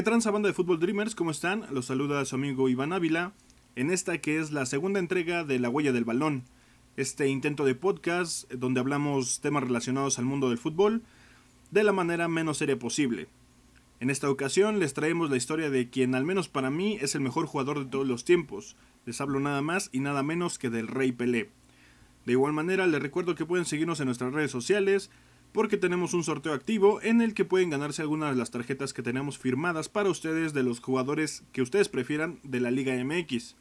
¿Qué transa banda de Fútbol Dreamers? ¿Cómo están? Los saluda su amigo Iván Ávila en esta que es la segunda entrega de La Huella del Balón, este intento de podcast donde hablamos temas relacionados al mundo del fútbol de la manera menos seria posible. En esta ocasión les traemos la historia de quien al menos para mí es el mejor jugador de todos los tiempos. Les hablo nada más y nada menos que del Rey Pelé. De igual manera les recuerdo que pueden seguirnos en nuestras redes sociales, porque tenemos un sorteo activo en el que pueden ganarse algunas de las tarjetas que tenemos firmadas para ustedes de los jugadores que ustedes prefieran de la Liga MX.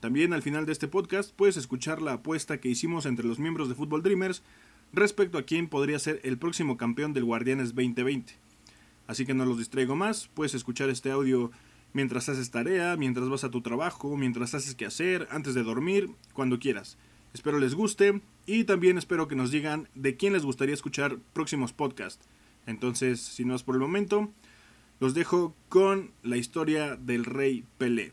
También al final de este podcast puedes escuchar la apuesta que hicimos entre los miembros de Football Dreamers respecto a quién podría ser el próximo campeón del Guardianes 2020. Así que no los distraigo más, puedes escuchar este audio mientras haces tarea, mientras vas a tu trabajo, mientras haces que hacer, antes de dormir, cuando quieras. Espero les guste y también espero que nos digan de quién les gustaría escuchar próximos podcasts. Entonces, si no es por el momento, los dejo con la historia del Rey Pelé.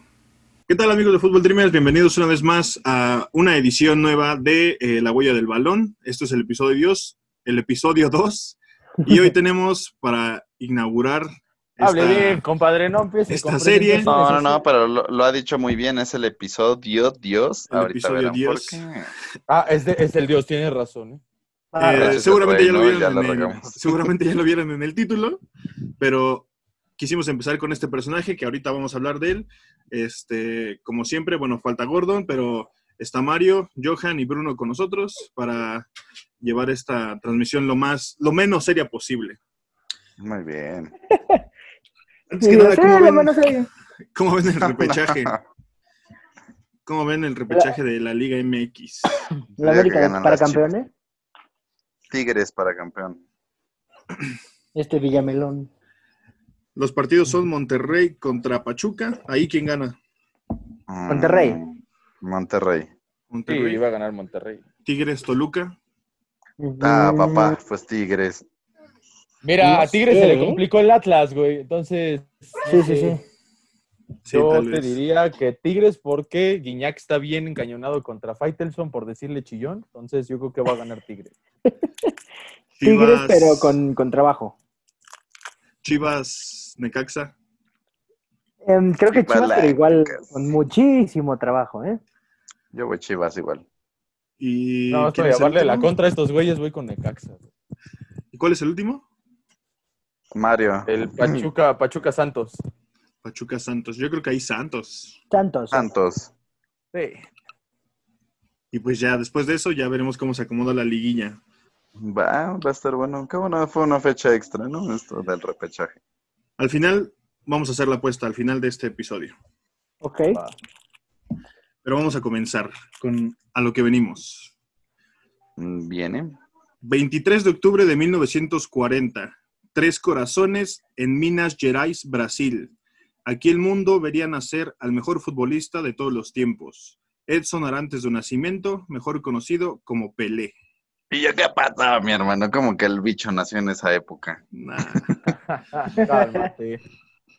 ¿Qué tal amigos de Fútbol Dreamers? Bienvenidos una vez más a una edición nueva de eh, La Huella del Balón. Esto es el episodio Dios, el episodio 2. Y hoy tenemos para inaugurar Hable bien, compadre, no empieces esta serie- No, no, no, pero lo, lo ha dicho muy bien, es el episodio Dios. El Ahorita episodio verán Dios. por qué. Ah, es, de- es el Dios, tienes razón. ¿eh? Eh, al seguramente, ya lo vieron Ya en el, seguramente ya lo vieron en el título, pero quisimos empezar con este personaje que ahorita vamos a hablar de él. Este, como siempre, bueno, falta Gordon, pero está Mario, Johan y Bruno con nosotros para llevar esta transmisión lo más, lo menos seria posible. Muy bien. Antes que nada, ¿cómo ven, cómo el repechaje? ¿Cómo ven el repechaje de la Liga MX? La América para campeones. Tigres para campeón. Este Villamelón. Los partidos son Monterrey contra Pachuca. ¿Ahí quién gana? Mm, Monterrey. Monterrey. Sí, Monterrey. iba a ganar Monterrey. Tigres, Toluca. Ah, papá, pues Tigres. Mira, No a Tigres se le ¿eh? complicó el Atlas, güey. Entonces, Sí, sí, sí. Sí, yo te vez. diría que Tigres porque Guiñac está bien encañonado contra Faitelson por decirle chillón. Entonces, yo creo que va a ganar Tigres. Tigres, pero con, con trabajo. Chivas, Necaxa. Em, creo que Chivas, pero igual con muchísimo trabajo, ¿eh? Yo voy Chivas igual. Y No, ¿quién estoy a darle la contra a estos güeyes, voy con Necaxa. güey. ¿Y cuál es el último? Mario. El Pachuca, Pachuca Santos. Pachuca Santos. Yo creo que ahí Santos. Santos. Santos. Sí. Y pues ya después de eso ya veremos cómo se acomoda la liguilla. Va, va a estar bueno. Qué bueno, fue una fecha extra, ¿no? Esto del repechaje. Al final vamos a hacer la apuesta al final de este episodio. Ok. Va. Pero vamos a comenzar con a lo que venimos. Viene. 23 de octubre de 1940. Tres corazones en Minas Gerais, Brasil. Aquí el mundo vería nacer al mejor futbolista de todos los tiempos. Edson Arantes de Nacimiento, mejor conocido como Pelé. ¿Y yo qué pasaba, mi hermano? Como que el bicho nació en esa época. Nah. Cálmate.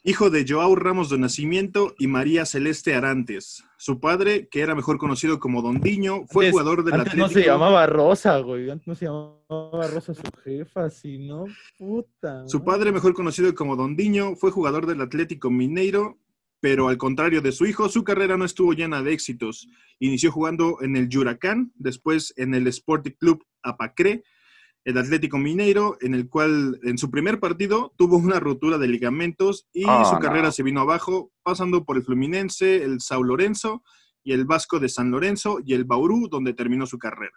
Hijo de Joao Ramos de Nacimiento y María Celeste Arantes. Su padre, que era mejor conocido como Don Diño, fue Antes- jugador del Antes no Atlético. se llamaba Rosa, güey. Antes no se llamaba Rosa su jefa, sino puta. Su padre, mejor conocido como Don Diño, fue jugador del Atlético Mineiro, pero al contrario de su hijo, su carrera no estuvo llena de éxitos. Inició jugando en el Huracán, después en el Sporting Club Apacré, el Atlético Mineiro, en el cual en su primer partido tuvo una rotura de ligamentos y Ah, su no. carrera se vino abajo, pasando por el Fluminense, el Sao Lorenzo y el Vasco de San Lorenzo y el Bauru, donde terminó su carrera.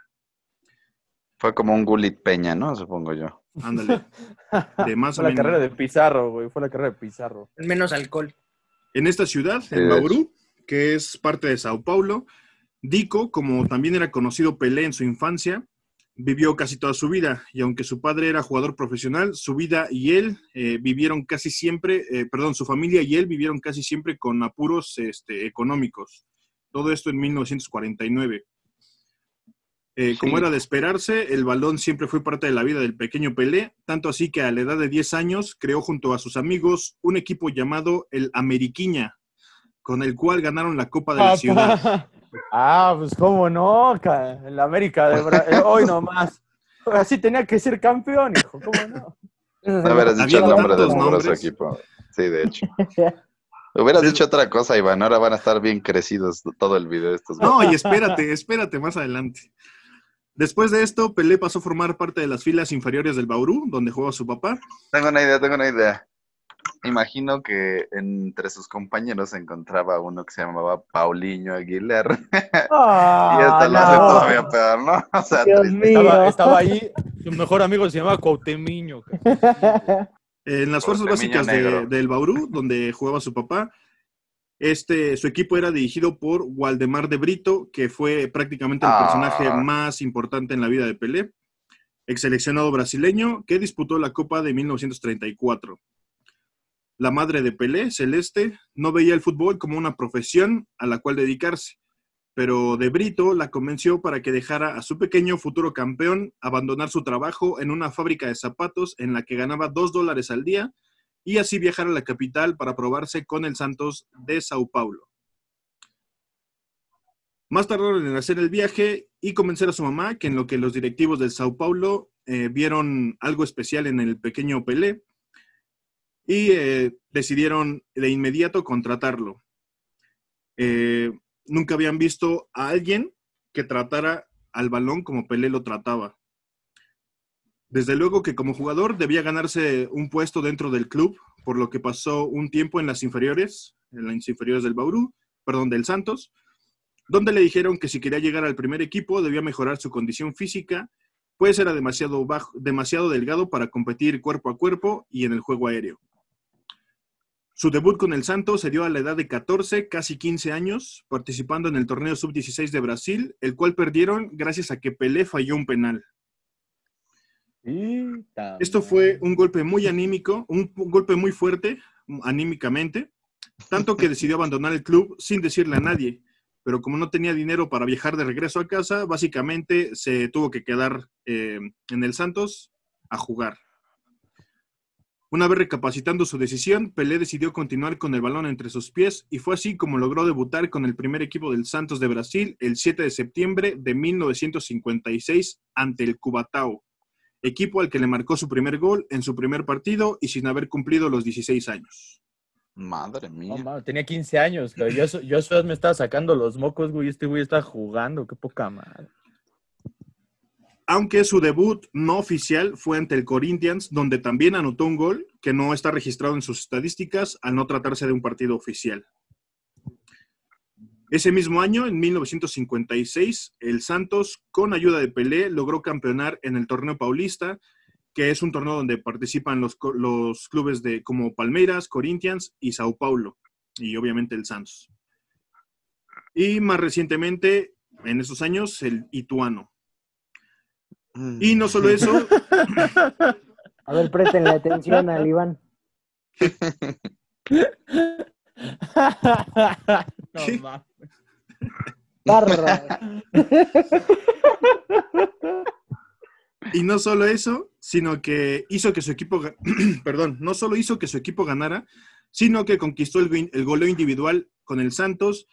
Fue como un Gulit Peña, ¿no? Supongo yo. Ándale. De más o Fue la menos. carrera de Pizarro, güey. Fue la carrera de Pizarro. Menos alcohol. En esta ciudad, Sí, en Bauru, que es parte de Sao Paulo, Dico, como también era conocido Pelé en su infancia, vivió casi toda su vida y aunque su padre era jugador profesional, su vida y él eh, vivieron casi siempre, eh, perdón, su familia y él vivieron casi siempre con apuros este, económicos. Todo esto en 1949. Eh, Como era de esperarse, el balón siempre fue parte de la vida del pequeño Pelé, tanto así que a la edad de 10 años creó junto a sus amigos un equipo llamado el Ameriquiña, con el cual ganaron la Copa de la Ciudad. Papá. Ah, pues cómo no, en la América de Brasil. Hoy nomás. Así tenía que ser campeón, hijo, ¿cómo no? No hubieras dicho el nombre del nombres. equipo. Sí, de hecho. Hubieras dicho otra cosa, Iván. Ahora van a estar bien crecidos todo el video de estos. No, y espérate, espérate más adelante. Después de esto, Pelé pasó a formar parte de las filas inferiores del Bauru, donde juega su papá. Tengo una idea, tengo una idea. Imagino que entre sus compañeros se encontraba uno que se llamaba Paulinho Aguilar. Ah, y esto lo hace no. todavía peor, ¿no? O sea, Dios triste. mío. Estaba, estaba ahí, su mejor amigo se llama Cuauhtemiño. En las fuerzas básicas de- del Bauru, donde jugaba su papá, este, su equipo era dirigido por Waldemar de Brito, que fue prácticamente el Ah. personaje más importante en la vida de Pelé, ex seleccionado brasileño que disputó la Copa de 1934. La madre de Pelé, Celeste, no veía el fútbol como una profesión a la cual dedicarse, pero de Brito la convenció para que dejara a su pequeño futuro campeón abandonar su trabajo en una fábrica de zapatos en la que ganaba dos dólares al día y así viajar a la capital para probarse con el Santos de Sao Paulo. Más tardaron en hacer el viaje y convencer a su mamá que en lo que los directivos del Sao Paulo eh, vieron algo especial en el pequeño Pelé y eh, decidieron de inmediato contratarlo. Eh, nunca habían visto a alguien que tratara al balón como Pelé lo trataba. Desde luego que como jugador debía ganarse un puesto dentro del club, por lo que pasó un tiempo en las inferiores, en las inferiores del Bauru, perdón, del Santos, donde le dijeron que si quería llegar al primer equipo debía mejorar su condición física, pues era demasiado bajo, demasiado delgado para competir cuerpo a cuerpo y en el juego aéreo. Su debut con el Santos se dio a la edad de 14, casi 15 años, participando en el torneo sub-16 de Brasil, el cual perdieron gracias a que Pelé falló un penal. Esto fue un golpe muy anímico, un, un golpe muy fuerte anímicamente, tanto que decidió abandonar el club sin decirle a nadie. Pero como no tenía dinero para viajar de regreso a casa, básicamente se tuvo que quedar eh, en el Santos a jugar. Una vez recapacitando su decisión, Pelé decidió continuar con el balón entre sus pies y fue así como logró debutar con el primer equipo del Santos de Brasil el 7 de septiembre de 1956 ante el Cubatao, equipo al que le marcó su primer gol en su primer partido y sin haber cumplido los 16 años. Madre No, mía. mames, tenía 15 años, pero yo, yo me estaba sacando los mocos, güey. Este güey estaba jugando, qué poca madre. Aunque su debut no oficial fue ante el Corinthians, donde también anotó un gol que no está registrado en sus estadísticas al no tratarse de un partido oficial. Ese mismo año, en 1956, el Santos, con ayuda de Pelé, logró campeonar en el torneo paulista, que es un torneo donde participan los, clubes de, como Palmeiras, Corinthians y Sao Paulo, y obviamente el Santos. Y más recientemente, en esos años, el Ituano. Y no solo eso, A ver, préstenle atención al Iván. no y no solo eso, sino que hizo que su equipo, perdón, no solo hizo que su equipo ganara, sino que conquistó el, gol- el goleo individual con el Santos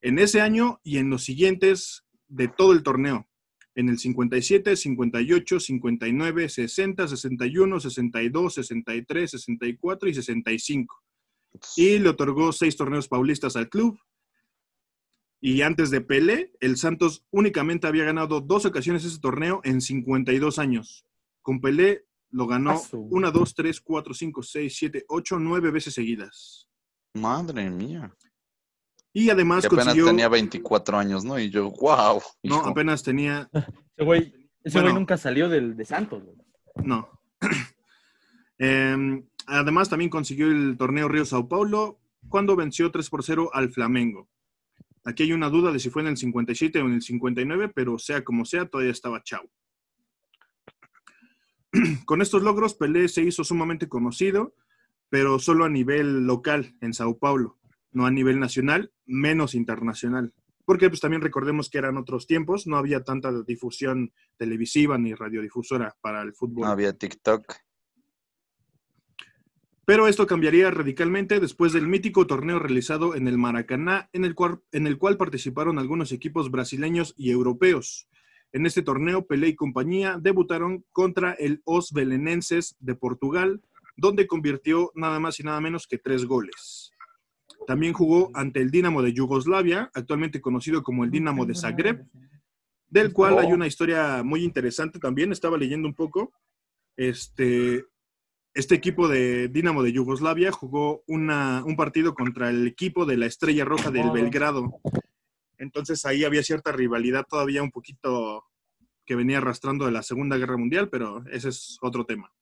en ese año y en los siguientes de todo el torneo. En el 57, 58, 59, 60, 61, 62, 63, 64 y 65. Y le otorgó seis torneos paulistas al club. Y antes de Pelé, el Santos únicamente había ganado dos ocasiones ese torneo en 52 años. Con Pelé lo ganó Ah, su- una, dos, tres, cuatro, cinco, seis, siete, ocho, nueve veces seguidas. Madre mía. Y además Que apenas consiguió... tenía 24 años, ¿no? Y yo, wow. No, apenas tenía... Ese güey, ese güey nunca salió del, de Santos, güey. No. Em, además también consiguió el torneo Río Sao Paulo cuando venció 3 por 0 al Flamengo. Aquí hay una duda de si fue en el 57 o en el 59, pero sea como sea, todavía estaba chao. Con estos logros, Pelé se hizo sumamente conocido, pero solo a nivel local en Sao Paulo, no a nivel nacional, menos internacional. Porque pues también recordemos que eran otros tiempos, no había tanta difusión televisiva ni radiodifusora para el fútbol. No había TikTok. Pero esto cambiaría radicalmente después del mítico torneo realizado en el Maracaná, en el cual, en el cual participaron algunos equipos brasileños y europeos. En este torneo, Pelé y compañía debutaron contra el Os Belenenses de Portugal, donde convirtió nada más y nada menos que tres goles. También jugó ante el Dinamo de Yugoslavia, actualmente conocido como el Dinamo de Zagreb, del cual hay una historia muy interesante también. Estaba leyendo un poco. Este, este equipo de Dinamo de Yugoslavia jugó una- un partido contra el equipo de la Estrella Roja del Belgrado. Entonces ahí había cierta rivalidad todavía un poquito que venía arrastrando de la Segunda Guerra Mundial, pero ese es otro tema.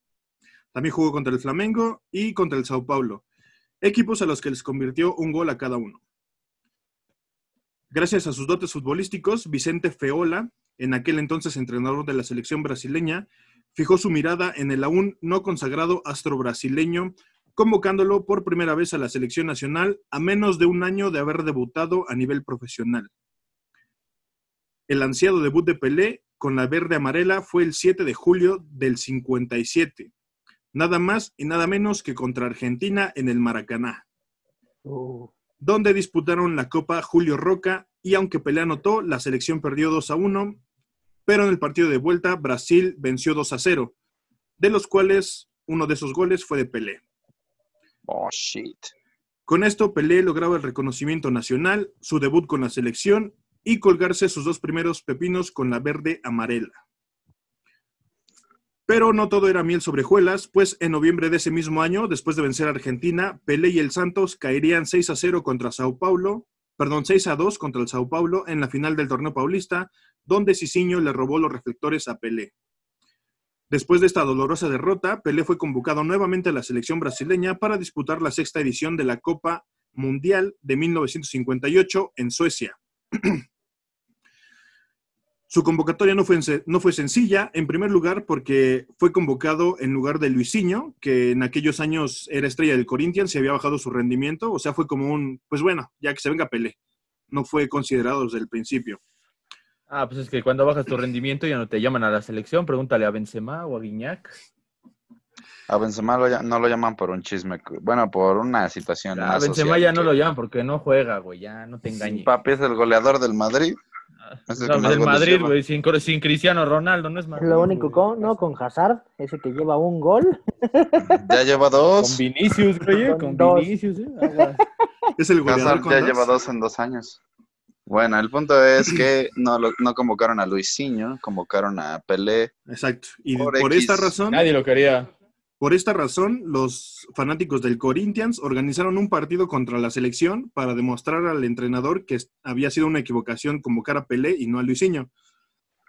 También jugó contra el Flamengo y contra el Sao Paulo, equipos a los que les convirtió un gol a cada uno. Gracias a sus dotes futbolísticos, Vicente Feola, en aquel entonces entrenador de la selección brasileña, fijó su mirada en el aún no consagrado astro brasileño, convocándolo por primera vez a la selección nacional a menos de un año de haber debutado a nivel profesional. El ansiado debut de Pelé con la verde amarela fue el 7 de julio del 57, nada más y nada menos que contra Argentina en el Maracaná Uh, donde disputaron la Copa Julio Roca y aunque Pelé anotó, la selección perdió 2 a 1, pero en el partido de vuelta Brasil venció 2 a 0, de los cuales uno de esos goles fue de Pelé. Oh, shit. Con esto Pelé lograba el reconocimiento nacional, su debut con la selección y colgarse sus dos primeros pepinos con la verde amarela. Pero no todo era miel sobre hojuelas, pues en noviembre de ese mismo año, después de vencer a Argentina, Pelé y el Santos caerían 6 a 0 contra Sao Paulo, perdón, 6 a 2 contra el Sao Paulo en la final del torneo paulista, donde Cicinho le robó los reflectores a Pelé. Después de esta dolorosa derrota, Pelé fue convocado nuevamente a la selección brasileña para disputar la sexta edición de la Copa Mundial de 1958 en Suecia. Su convocatoria no fue, no fue sencilla, en primer lugar porque fue convocado en lugar de Luisinho, que en aquellos años era estrella del Corinthians y había bajado su rendimiento, o sea, fue como un, pues bueno, ya que se venga Pelé. No fue considerado desde el principio. Ah, pues es que cuando bajas tu rendimiento ya no te llaman a la selección. Pregúntale a Benzema o a Guiñac. A Benzema lo no lo llaman por un chisme, bueno, por una situación A Benzema social ya no lo llaman porque no juega, güey. Ya no te engañes. Papi es el goleador del Madrid. Más del Madrid, güey. Sin, sin Cristiano Ronaldo, no es Madrid. lo único con, ¿no? Con Hazard, ese que lleva un gol. Ya lleva Con dos. Vinicius, güey. Con Con dos. Vinicius, ¿eh? Es el goleador Hazard con ya dos. lleva dos en dos años. Bueno, el punto es que no, lo- no convocaron a Luisinho, convocaron a Pelé. Exacto. Y Por esta razón, Nadie lo quería. Por esta razón, los fanáticos del Corinthians organizaron un partido contra la selección para demostrar al entrenador que había sido una equivocación convocar a Pelé y no a Luisinho.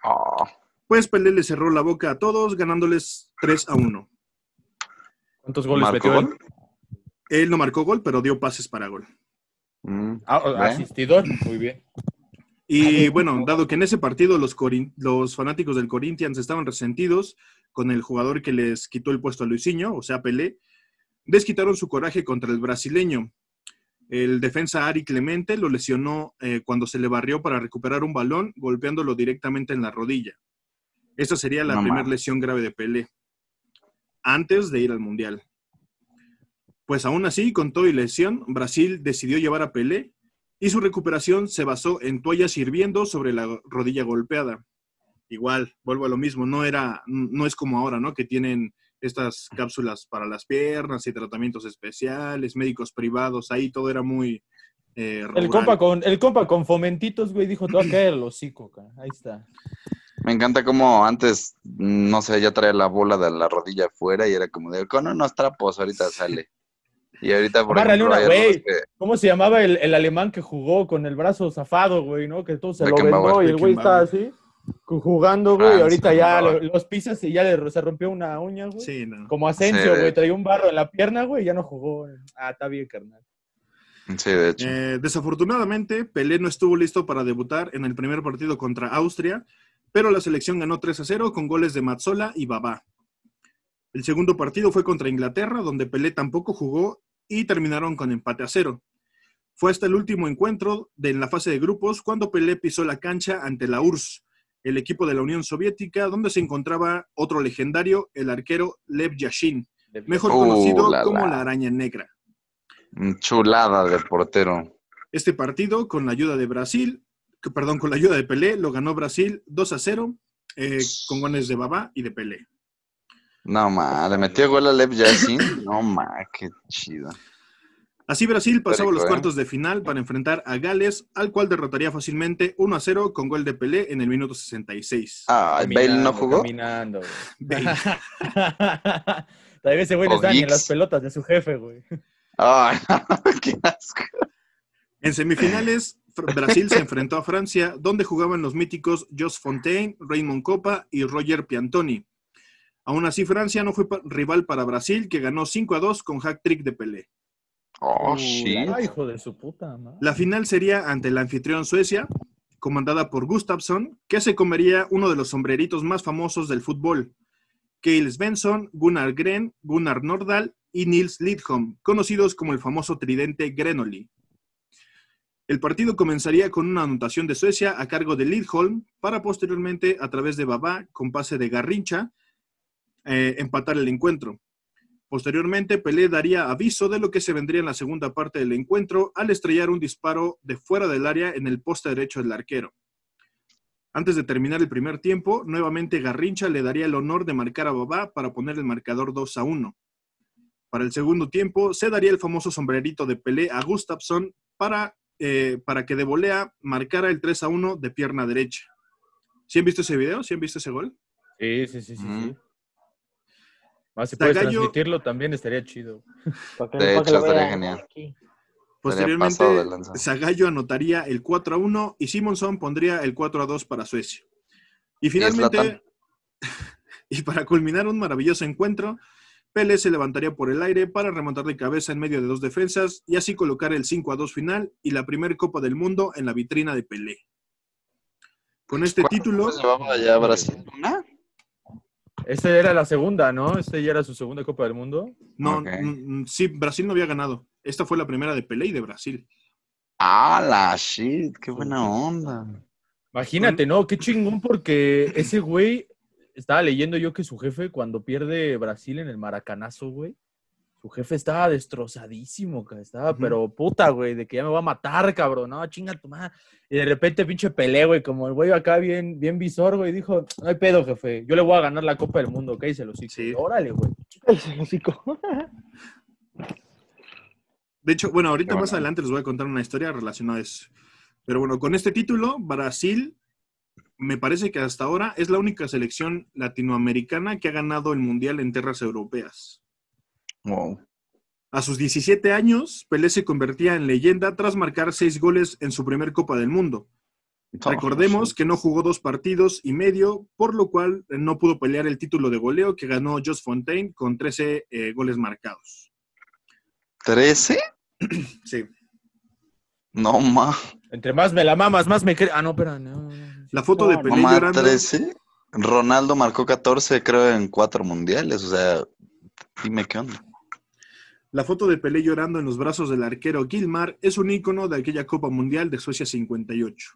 Oh, Pues Pelé le cerró la boca a todos, ganándoles 3 a 1. ¿Cuántos goles ¿Marcó metió él? gol? Él no marcó gol, pero dio pases para gol. Mm, Ah, asistidor. Muy bien. Y bueno, dado que en ese partido los, fanáticos del Corinthians estaban resentidos con el jugador que les quitó el puesto a Luisinho, o sea, Pelé, desquitaron su coraje contra el brasileño. El defensa Ari Clemente lo lesionó eh, cuando se le barrió para recuperar un balón, golpeándolo directamente en la rodilla. Esta sería la No primera lesión grave de Pelé, antes de ir al Mundial. Pues aún así, con todo y lesión, Brasil decidió llevar a Pelé y su recuperación se basó en toallas hirviendo sobre la rodilla golpeada. Igual, vuelvo a lo mismo, no era, no es como ahora, ¿no? Que tienen estas cápsulas para las piernas y tratamientos especiales, médicos privados, ahí todo era muy eh, El compa, con, el compa con fomentitos, güey, dijo, te va a caer el hocico, cara. Ahí está. Me encanta como antes, no sé, ya traía la bola de la rodilla afuera y era como de, con unos trapos ahorita sale. Y ahorita, por ejemplo, una, güey. que- ¿Cómo se llamaba el, el alemán que jugó con el brazo zafado, güey, no? Que todo se lo vendó y el güey está Beckenbauer. así, ju- jugando, güey, y ahorita ya los pisas y ya le, se rompió una uña, güey. Sí, no. Como Asensio, güey, traía un barro en la pierna, güey, y ya no jugó. Ah, está bien, carnal. Sí, de hecho. Eh, desafortunadamente, Pelé no estuvo listo para debutar en el primer partido contra Austria, pero la selección ganó 3 a 0 con goles de Mazzola y Babá. El segundo partido fue contra Inglaterra, donde Pelé tampoco jugó y terminaron con empate a cero. Fue hasta el último encuentro de en la fase de grupos cuando Pelé pisó la cancha ante la URSS, el equipo de la Unión Soviética, donde se encontraba otro legendario, el arquero Lev Yashin, mejor Uh, conocido la, como la. la araña negra. Mm, Chulada de portero. Este partido, con la ayuda de Brasil, que- perdón, con la ayuda de Pelé, lo ganó Brasil 2 a 0, eh, con goles de Babá y de Pelé. No, ma, le metió gol a Lev Yashin. No, ma, qué chido. Así Brasil pasaba los ¿eh? cuartos de final para enfrentar a Gales, al cual derrotaría fácilmente 1 a 0 con gol de Pelé en el minuto 66. Ah, Bale no jugó. Caminando, güey. Bale. Tal vez ese güey estaba ni en las pelotas de su jefe, güey. Ay, qué asco. En semifinales, Brasil se enfrentó a Francia, donde jugaban los míticos Jos Fontaine, Raymond Copa y Roger Piantoni. Aún así, Francia no fue pa- rival para Brasil, que ganó 5 a 2 con hack-trick de Pelé. Oh, Uh, shit. Ay, hijo de su puta madre. La final sería ante el anfitrión Suecia, comandada por Gustafsson, que se comería uno de los sombreritos más famosos del fútbol. Kjell Svensson, Gunnar Gren, Gunnar Nordahl y Nils Lidholm, conocidos como el famoso tridente Grenoli. El partido comenzaría con una anotación de Suecia a cargo de Lidholm para posteriormente, a través de Babá, con pase de Garrincha, eh, empatar el encuentro. Posteriormente, Pelé daría aviso de lo que se vendría en la segunda parte del encuentro al estrellar un disparo de fuera del área en el poste derecho del arquero. Antes de terminar el primer tiempo, nuevamente Garrincha le daría el honor de marcar a Babá para poner el marcador 2 a 1. Para el segundo tiempo, se daría el famoso sombrerito de Pelé a Gustafsson para, eh, para que de volea marcara el 3 a 1 de pierna derecha. ¿Sí han visto ese video? ¿Sí han visto ese gol? Sí, sí, sí, sí. Mm. sí. Más si puedes Zagallo- transmitirlo también estaría chido. Para que, De para que hecho, estaría genial. aquí. Posteriormente. Zagallo anotaría el 4 a 1 y Simonson pondría el 4 a 2 para Suecia. Y finalmente, y para culminar un maravilloso encuentro, Pele se levantaría por el aire para remontar de cabeza en medio de dos defensas y así colocar el 5 a 2 final y la primera Copa del Mundo en la vitrina de Pelé. Con este ¿Cuántas título, llevaba ya Brasil? ¿Una? Esta era la segunda, ¿no? Esta ya era su segunda Copa del Mundo. no, Ok. mm, sí, Brasil no había ganado. Esta fue la primera de Pelé y de Brasil. Ah, la shit, qué buena onda. Imagínate, ¿no? Qué chingón porque ese güey, estaba leyendo yo que su jefe cuando pierde Brasil en el Maracanazo, güey, su jefe estaba destrozadísimo, estaba, pero puta, güey, de que ya me va a matar, cabrón, no, chinga tu madre. Y de repente pinche pelea, güey, como el güey acá bien, bien visor, güey, dijo, no hay pedo, jefe, yo le voy a ganar la Copa del Mundo, ¿ok? Se lo sí. Sí. Órale, güey. El hocico. De hecho, bueno, ahorita más adelante les voy a contar una historia relacionada a eso. Pero bueno, con este título, Brasil me parece que hasta ahora es la única selección latinoamericana que ha ganado el Mundial en tierras europeas. Wow. A sus 17 años, Pelé se convertía en leyenda tras marcar seis goles en su primer Copa del Mundo. Recordemos que no jugó dos partidos y medio, por lo cual no pudo pelear el título de goleo que ganó Jos Fontaine con 13 eh, goles marcados. ¿13? Sí. No, ma. Entre más me la mamas, más me cre... Ah, no, espera, no. La foto de Pelé No, ma, llorando. 13. Ronaldo marcó 14, creo, en cuatro mundiales. O sea, dime qué onda. La foto de Pelé llorando en los brazos del arquero Gilmar es un ícono de aquella Copa Mundial de Suecia 58.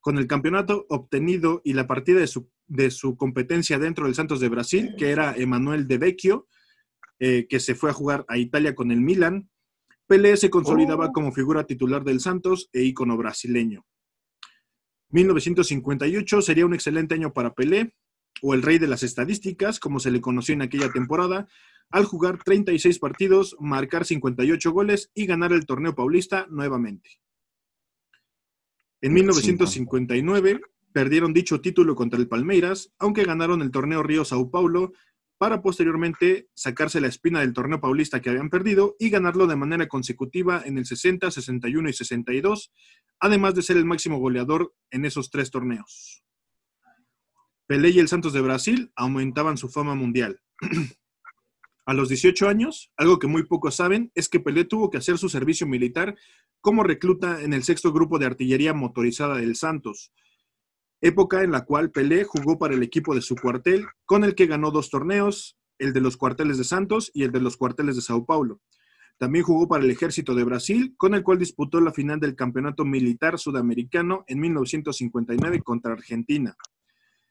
Con el campeonato obtenido y la partida de su, de su competencia dentro del Santos de Brasil, que era Emanuel De Vecchio, eh, que se fue a jugar a Italia con el Milan, Pelé se consolidaba Oh. como figura titular del Santos e ícono brasileño. 1958 sería un excelente año para Pelé, o el rey de las estadísticas, como se le conoció en aquella temporada, al jugar 36 partidos, marcar 58 goles y ganar el torneo paulista nuevamente. En 1959 perdieron dicho título contra el Palmeiras, aunque ganaron el torneo Río Sao Paulo para posteriormente sacarse la espina del torneo paulista que habían perdido y ganarlo de manera consecutiva en el 60, 61 y 62, además de ser el máximo goleador en esos tres torneos. Pelé y el Santos de Brasil aumentaban su fama mundial. A los 18 años, algo que muy pocos saben es que Pelé tuvo que hacer su servicio militar como recluta en el sexto grupo de artillería motorizada del Santos, época en la cual Pelé jugó para el equipo de su cuartel, con el que ganó dos torneos, el de los cuarteles de Santos y el de los cuarteles de Sao Paulo. También jugó para el ejército de Brasil, con el cual disputó la final del campeonato militar sudamericano en 1959 contra Argentina.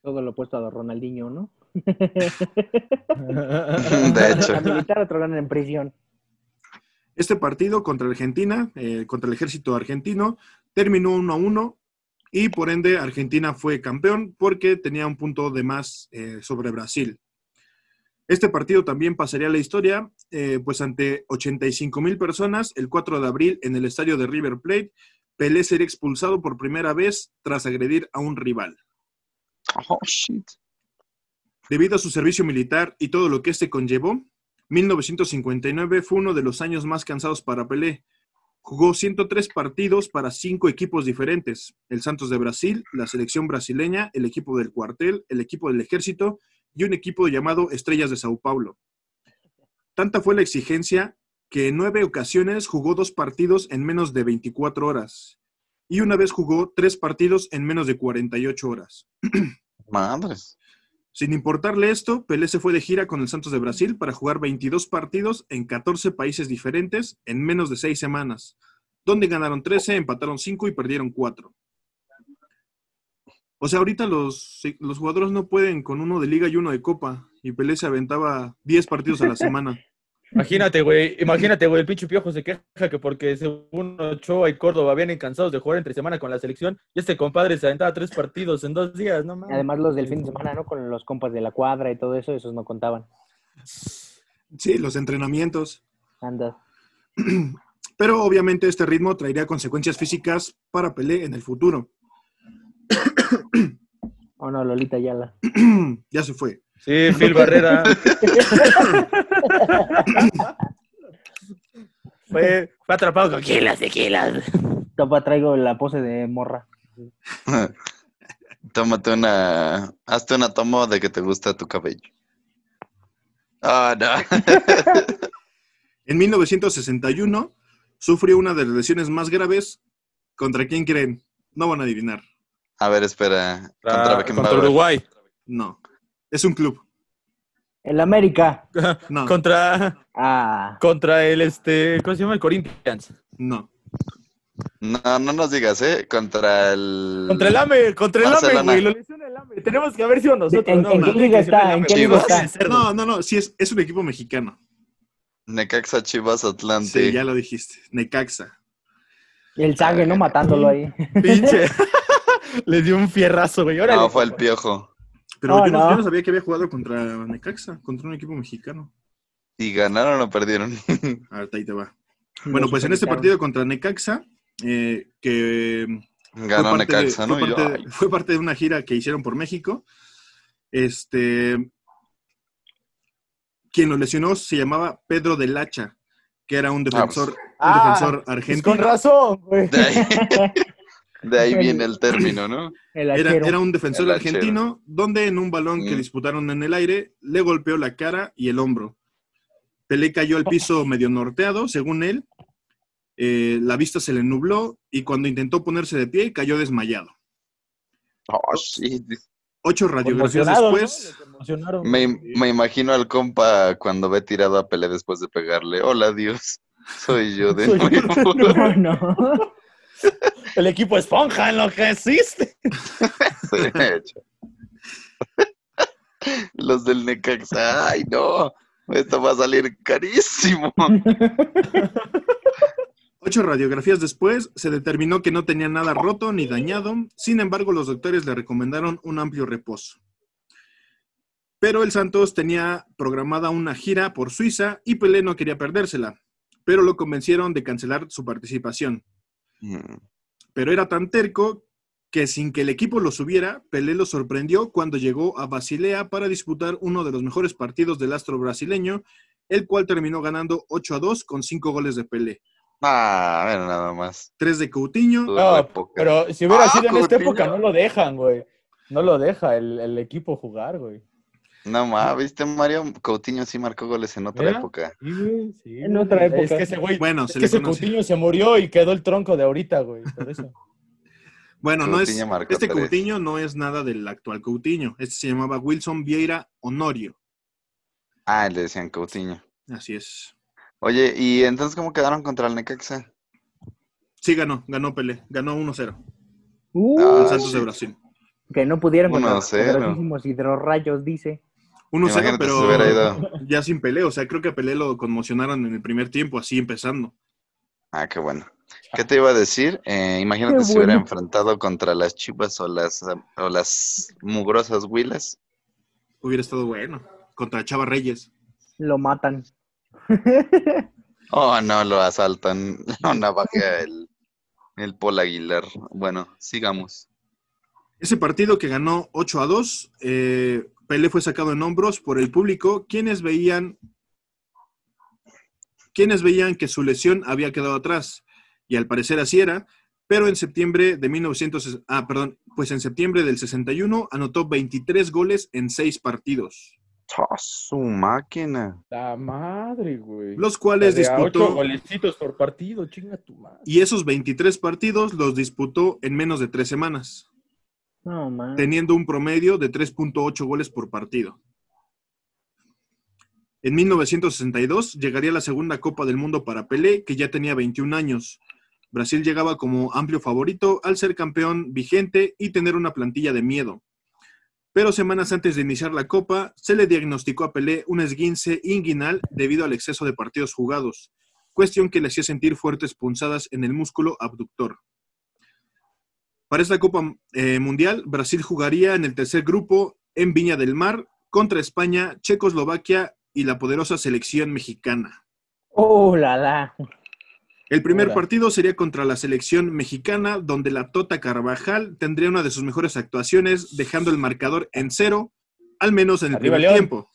Todo lo opuesto a Ronaldinho, ¿no? De hecho. La militar, otro ganan en prisión. Este partido contra Argentina, eh, contra el ejército argentino, terminó 1 a 1 y por ende Argentina fue campeón porque tenía un punto de más eh, sobre Brasil. Este partido también pasaría a la historia, eh, pues ante 85 mil personas, el 4 de abril en el estadio de River Plate, Pelé sería expulsado por primera vez tras agredir a un rival. Oh, shit. Debido a su servicio militar y todo lo que este conllevó, 1959 fue uno de los años más cansados para Pelé. Jugó 103 partidos para cinco equipos diferentes, el Santos de Brasil, la selección brasileña, el equipo del cuartel, el equipo del ejército y un equipo llamado Estrellas de Sao Paulo. Tanta fue la exigencia que en nueve ocasiones jugó dos partidos en menos de 24 horas y una vez jugó tres partidos en menos de 48 horas. Madres. Sin importarle esto, Pelé se fue de gira con el Santos de Brasil para jugar 22 partidos en 14 países diferentes en menos de 6 semanas, donde ganaron 13, empataron 5 y perdieron 4. O sea, ahorita los, los jugadores no pueden con uno de liga y uno de copa, y Pelé se aventaba 10 partidos a la semana. Imagínate, güey, imagínate, güey, el pinche piojo se queja que porque según Ochoa y Córdoba vienen cansados de jugar entre semana con la selección, y este compadre se aventaba tres partidos en dos días, no mames. Además los del fin de semana, ¿no? Con los compas de la cuadra y todo eso, esos no contaban. Sí, los entrenamientos. Anda. Pero obviamente este ritmo traería consecuencias físicas para Pelé en el futuro. Oh no, Lolita Yala. ya se fue. Sí, Phil Barrera. fue, fue atrapado con kilos de kilos. Topa, traigo la pose de morra. Tómate una. Hazte una toma de que te gusta tu cabello. Ah, no. En 1961 sufrió una de las lesiones más graves. ¿Contra quién creen? No van a adivinar. A ver, espera. Contra, ¿Contra quién va a contra? Uruguay. No. Es un club. El América. No. Contra, Ah. contra el, este, ¿cómo se llama? El Corinthians. No. No, no nos digas, ¿eh? Contra el. Contra el AME, contra el AME, Barcelona. güey. Lo lesiona el AME. Tenemos que haber sido nosotros, ¿En- ¿no? en güey? qué liga está? ¿En AME. qué liga Chivas, está? No, no, no. Sí, es, es un equipo mexicano. Necaxa Chivas Atlante. Sí, ya lo dijiste. Necaxa. Y el Zague, ¿no? Matándolo ahí. Pinche. Le dio un fierrazo, güey. Órale. No, fue el piojo. Pero No, yo, no, no. yo no sabía que había jugado contra Necaxa, contra un equipo mexicano. ¿Y ganaron o perdieron? Ahorita ahí te va. Bueno, pues en este partido contra Necaxa, eh, que Ganó fue parte de- Necaxa, ¿no? Fue yo, parte, ay, fue parte de una gira que hicieron por México. Este. Quien lo lesionó se llamaba Pedro del Hacha, que era un defensor, Ah, un defensor Pues argentino. con razón, güey. de ahí, viene el término, ¿no? El Era, un defensor argentino, donde en un balón que Mm. disputaron en el aire, le golpeó la cara y el hombro. Pelé cayó al piso medio norteado, según él. Eh, la vista se le nubló y cuando intentó ponerse de pie, cayó desmayado. Oh, shit. Ocho radiografías después. Me, me imagino al compa cuando ve tirado a Pelé después de pegarle. Hola, Dios. Soy yo de Soy yo de nuevo. No, no. El equipo esponja en lo que existe. De hecho. Los del Necaxa. Ay, no. Esto va a salir carísimo. ocho radiografías después, se determinó que no tenía nada roto ni dañado. Sin embargo, los doctores le recomendaron un amplio reposo. Pero el Santos tenía programada una gira por Suiza y Pelé no quería perdérsela, pero lo convencieron de cancelar su participación. Pero era tan terco que sin que el equipo lo subiera, Pelé lo sorprendió cuando llegó a Basilea para disputar uno de los mejores partidos del astro brasileño, el cual terminó ganando 8 a 2 con 5 goles de Pelé, Ah, bueno, nada más. 3 de Coutinho, Su No, época. pero si hubiera Ah, sido en esta época, no lo dejan, güey. No lo deja el, el equipo jugar, güey. No más, ¿viste, Mario? Coutinho sí marcó goles en otra Mira. época. Sí, güey, sí, En otra época. Es que ese güey, bueno, es se que ese conoce. Coutinho se murió y quedó el tronco de ahorita, güey. Por eso. Bueno, no es, este tres. Coutinho no es nada del actual Coutinho, este se llamaba Wilson Vieira Honorio, Ah, le decían Coutinho. así es. Oye, ¿y entonces cómo quedaron contra el Necaxa? Sí ganó, ganó Pelé, ganó 1-0, Uh, Ah, Santos de. Brasil. que no pudieron contra los 1-0. poderosísimos hidrorrayos, dice. 1-0, Imagínate pero ya sin Pelé, o sea, creo que a Pelé lo conmocionaron en el primer tiempo, así empezando. Ah, qué bueno. ¿Qué te iba a decir? Eh, imagínate Qué si hubiera bueno. enfrentado contra las chivas o las, o las mugrosas huilas. Hubiera estado bueno. contra Chava Reyes. Lo matan. Oh, no, lo asaltan. No, navaja el, el Paul Aguilar. Bueno, sigamos. Ese partido que ganó 8 a 2, eh, Pelé fue sacado en hombros por el público, quienes veían, quienes veían que su lesión había quedado atrás, y al parecer así era, pero en septiembre de 1900, ah, perdón, pues en septiembre del 61 anotó 23 goles en 6 partidos, Oh, su máquina. La madre, güey. los cuales De disputó, golecitos por partido, chinga tu madre. y esos 23 partidos los disputó en menos de 3 semanas, Teniendo un promedio de 3.8 goles por partido. En 1962 llegaría la segunda Copa del Mundo para Pelé, que ya tenía 21 años. Brasil llegaba como amplio favorito al ser campeón vigente y tener una plantilla de miedo. Pero semanas antes de iniciar la Copa, se le diagnosticó a Pelé un esguince inguinal debido al exceso de partidos jugados, cuestión que le hacía sentir fuertes punzadas en el músculo abductor. Para esta Copa eh, Mundial, Brasil jugaría en el tercer grupo en Viña del Mar contra España, Checoslovaquia y la poderosa selección mexicana. Oh, la la. El primer Hola. partido sería contra la selección mexicana, donde la Tota Carvajal tendría una de sus mejores actuaciones, dejando el marcador en cero, al menos en el Arriba, primer León. tiempo.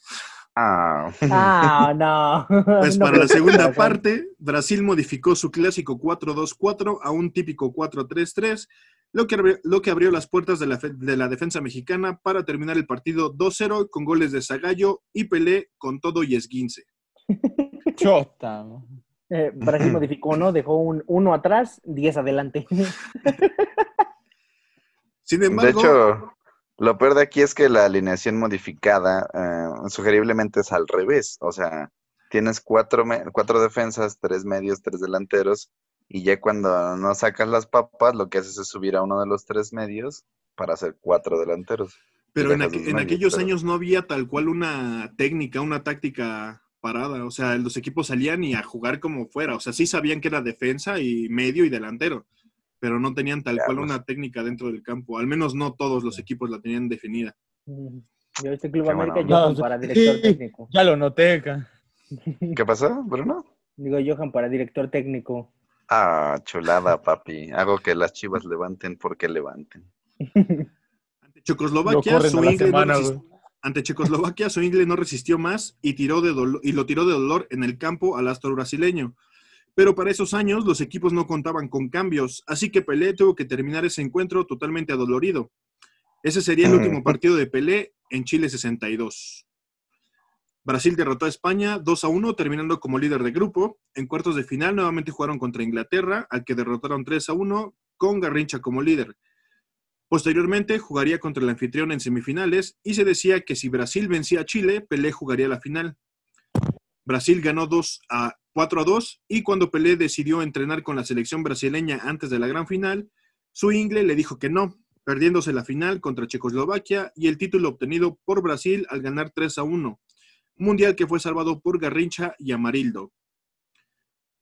Ah, Ah, no. Pues No para la segunda parte, Brasil modificó su clásico 4-2-4 a un típico 4-3-3, lo que, abrió, lo que abrió las puertas de la, fe- de la defensa mexicana para terminar el partido 2-0 con goles de Zagallo y Pelé con todo y esguince. Chota. Eh, Brasil modificó, ¿no? Dejó un uno atrás, 10 adelante. Sin de embargo, hecho, lo peor de aquí es que la alineación modificada eh, sugeriblemente es al revés. O sea, tienes cuatro, cuatro defensas, tres medios, tres delanteros, y ya cuando no sacas las papas, lo que haces es subir a uno de los tres medios para hacer cuatro delanteros. Pero en, dejas aqu- los en medios, aquellos pero- años no había tal cual una técnica, una táctica parada. O sea, los equipos salían y a jugar como fuera. O sea, sí sabían que era defensa y medio y delantero, pero no tenían tal cual Diablos. una técnica dentro del campo. Al menos no todos los equipos la tenían definida. Yo este Club Qué América. Johan para director Sí. técnico. Ya lo noté. ¿Qué pasó, Bruno? Digo Johan para director técnico. Ah, chulada, papi. Hago que las chivas levanten porque levanten. Ante Lo Checoslovaquia, su ingle no. Ante Checoslovaquia, su no resistió más y, tiró de dolo- y lo tiró de dolor en el campo al astro brasileño. Pero para esos años los equipos no contaban con cambios, así que Pelé tuvo que terminar ese encuentro totalmente adolorido. Ese sería el Mm. último partido de Pelé en Chile 62. Brasil derrotó a España 2 a 1, terminando como líder de grupo. En cuartos de final nuevamente jugaron contra Inglaterra, al que derrotaron 3 a 1, con Garrincha como líder. Posteriormente jugaría contra el anfitrión en semifinales y se decía que si Brasil vencía a Chile, Pelé jugaría la final. Brasil ganó 2 a 4 a 2 y cuando Pelé decidió entrenar con la selección brasileña antes de la gran final, su ingle le dijo que no, perdiéndose la final contra Checoslovaquia y el título obtenido por Brasil al ganar 3 a 1, mundial que fue salvado por Garrincha y Amarildo.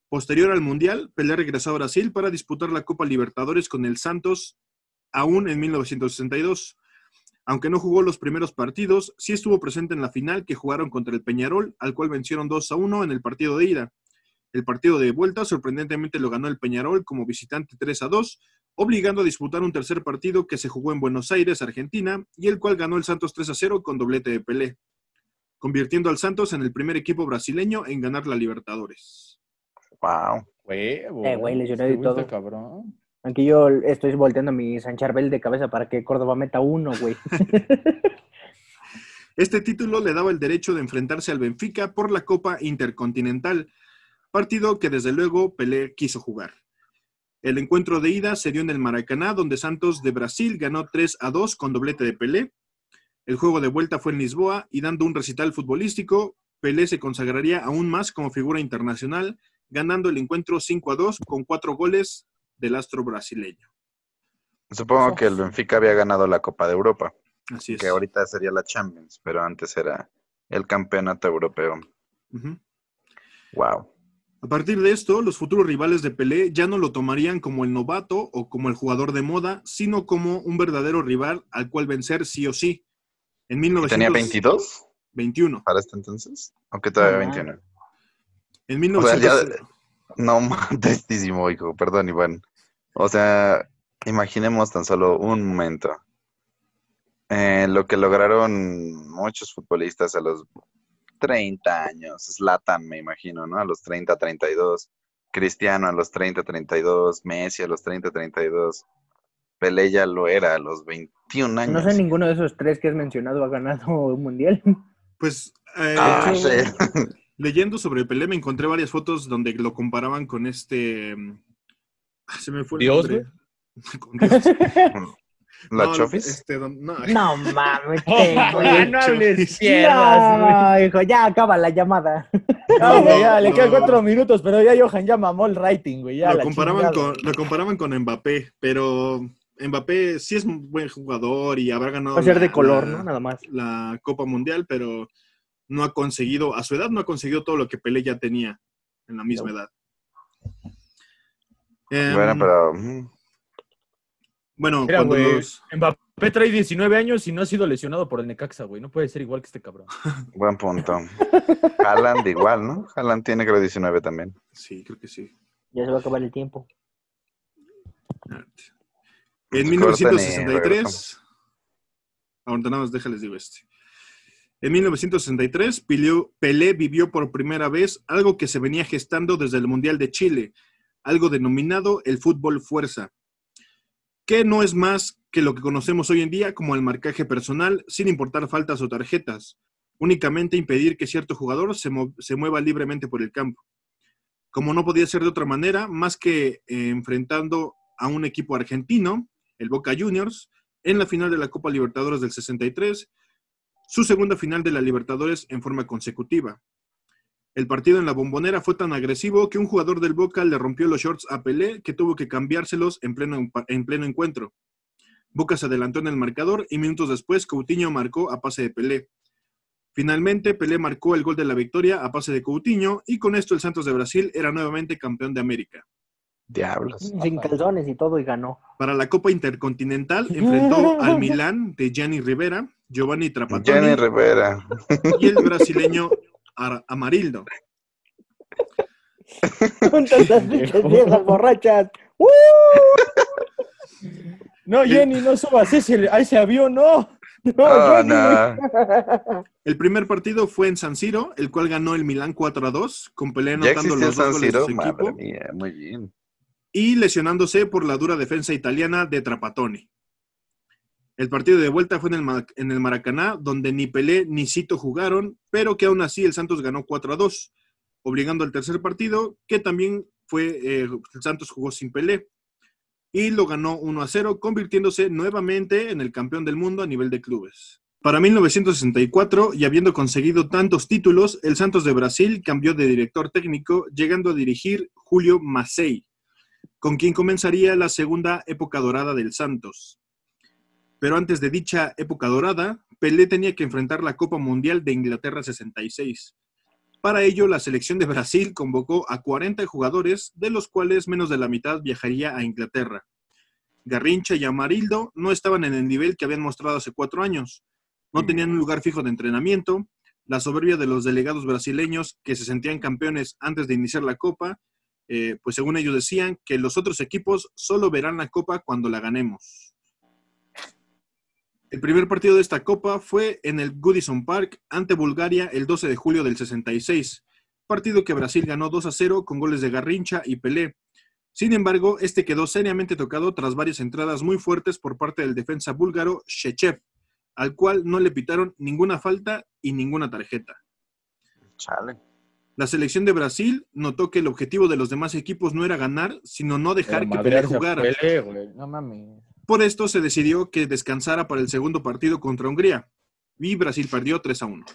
Posterior al mundial, Pelé regresó a Brasil para disputar la Copa Libertadores con el Santos aún en 1962. Aunque no jugó los primeros partidos, sí estuvo presente en la final que jugaron contra el Peñarol, al cual vencieron 2 a 1 en el partido de ida. El partido de vuelta sorprendentemente lo ganó el Peñarol como visitante 3 a 2, obligando a disputar un tercer partido que se jugó en Buenos Aires, Argentina, y el cual ganó el Santos 3 a 0 con doblete de Pelé, convirtiendo al Santos en el primer equipo brasileño en ganar la Libertadores. Wow. Huevo. Eh, güey, lesionado Este y todo. cabrón. Aunque yo estoy volteando mi Sancharbel de cabeza para que Córdoba meta uno, güey. Este título le daba el derecho de enfrentarse al Benfica por la Copa Intercontinental, partido que desde luego Pelé quiso jugar. El encuentro de ida se dio en el Maracaná, donde Santos de Brasil ganó 3 a 2 con doblete de Pelé. El juego de vuelta fue en Lisboa y dando un recital futbolístico, Pelé se consagraría aún más como figura internacional, ganando el encuentro 5 a 2 con cuatro goles del astro brasileño. Supongo que el Benfica había ganado la Copa de Europa, Así es. que ahorita sería la Champions, pero antes era el campeonato europeo. Wow. A partir de esto, los futuros rivales de Pelé ya no lo tomarían como el novato o como el jugador de moda, sino como un verdadero rival al cual vencer sí o sí. En 1900... ¿Tenía 22? 21. ¿Para este entonces? Aunque todavía Ah. 21. En O sea, 1900... ya- No, tristísimo, hijo. Perdón, Iván. O sea, imaginemos tan solo un momento. Eh, lo que lograron muchos futbolistas a los 30 años. Zlatan, me imagino, ¿no? A los 30, 32. Cristiano a los 30, 32. Messi a los 30, 32. Pelé ya lo era a los 21 años. No sé, ninguno de esos tres que has mencionado ha ganado un mundial. Pues, eh, Ah, sí. leyendo sobre Pelé me encontré varias fotos donde lo comparaban con este... mm, ah, Se me fue el ¿Dios, nombre. Con Dios. ¿La No, Chofis? este, don- no, No mames, Oh, te- güey, no hables güey. No, hijo, ya acaba la llamada. No, güey, ya, le quedan cuatro minutos, pero ya Johan ya mamó el rating, güey. Ya, lo la comparaban, chingada. con, lo comparaban con Mbappé, pero Mbappé sí es un buen jugador y habrá ganado Va a ser la- de color, la- ¿no? Nada más. la Copa Mundial, pero no ha conseguido, a su edad no ha conseguido todo lo que Pelé ya tenía en la misma edad. Em, Bueno, pero. mm, bueno, Mira, cuando los- Mbappé trae 19 años y no ha sido lesionado por el Necaxa, güey. No puede ser igual que este cabrón. Buen punto. Haaland igual, ¿no? Haaland tiene creo 19 también. Sí, creo que sí. Ya se va a acabar el tiempo. En Corten y 1963, regresamos. ahorita nada más déjales digo este. En 1963, Pelé, vivió por primera vez algo que se venía gestando desde el Mundial de Chile, algo denominado el fútbol fuerza, que no es más que lo que conocemos hoy en día como el marcaje personal, sin importar faltas o tarjetas, únicamente impedir que cierto jugador se mueva libremente por el campo. Como no podía ser de otra manera, más que eh, enfrentando a un equipo argentino, el Boca Juniors, en la final de la Copa Libertadores del 63, su segunda final de la Libertadores en forma consecutiva. El partido en la bombonera fue tan agresivo que un jugador del Boca le rompió los shorts a Pelé que tuvo que cambiárselos en pleno, encuentro. Boca se adelantó en el marcador y minutos después Coutinho marcó a pase de Pelé. Finalmente, Pelé marcó el gol de la victoria a pase de Coutinho y con esto el Santos de Brasil era nuevamente campeón de América. Diablos. Sin calzones y todo y ganó. Para la Copa Intercontinental enfrentó al Milán de Gianni Rivera, Giovanni Trapattoni Jenny Rivera. y el brasileño Ar- Amarildo. Tantas pinches viejas borrachas. ¡Uh! No, Jenny, no subas ese, a ese avión, no. No, Oh, Jenny. no. El primer partido fue en San Siro, el cual ganó el Milán 4 a 2, con Pelé Ya anotando los dos goles de Siro. su Madre equipo mía, muy bien. Y lesionándose por la dura defensa italiana de Trapattoni. El partido de vuelta fue en el, en el Maracaná, donde ni Pelé ni Cito jugaron, pero que aún así el Santos ganó 4 a 2, obligando al tercer partido, que también fue, eh, el Santos jugó sin Pelé, y lo ganó 1 a 0, convirtiéndose nuevamente en el campeón del mundo a nivel de clubes. Para 1964, y habiendo conseguido tantos títulos, el Santos de Brasil cambió de director técnico, llegando a dirigir Julio Macei, con quien comenzaría la segunda época dorada del Santos. Pero antes de dicha época dorada, Pelé tenía que enfrentar la Copa Mundial de Inglaterra 66. Para ello, la selección de Brasil convocó a 40 jugadores, de los cuales menos de la mitad viajaría a Inglaterra. Garrincha y Amarildo no estaban en el nivel que habían mostrado hace cuatro años. No tenían un lugar fijo de entrenamiento. La soberbia de los delegados brasileños, que se sentían campeones antes de iniciar la Copa, eh, pues según ellos decían que los otros equipos solo verán la Copa cuando la ganemos. El primer partido de esta Copa fue en el Goodison Park ante Bulgaria el 12 de julio del 66, partido que Brasil ganó 2 a 0 con goles de Garrincha y Pelé. Sin embargo, este quedó seriamente tocado tras varias entradas muy fuertes por parte del defensa búlgaro Shechev, al cual no le pitaron ninguna falta y ninguna tarjeta. Chale. La selección de Brasil notó que el objetivo de los demás equipos no era ganar, sino no dejar que Pelé jugara. Pelé, güey. No mames. Por esto se decidió que descansara para el segundo partido contra Hungría y Brasil perdió 3 a 1.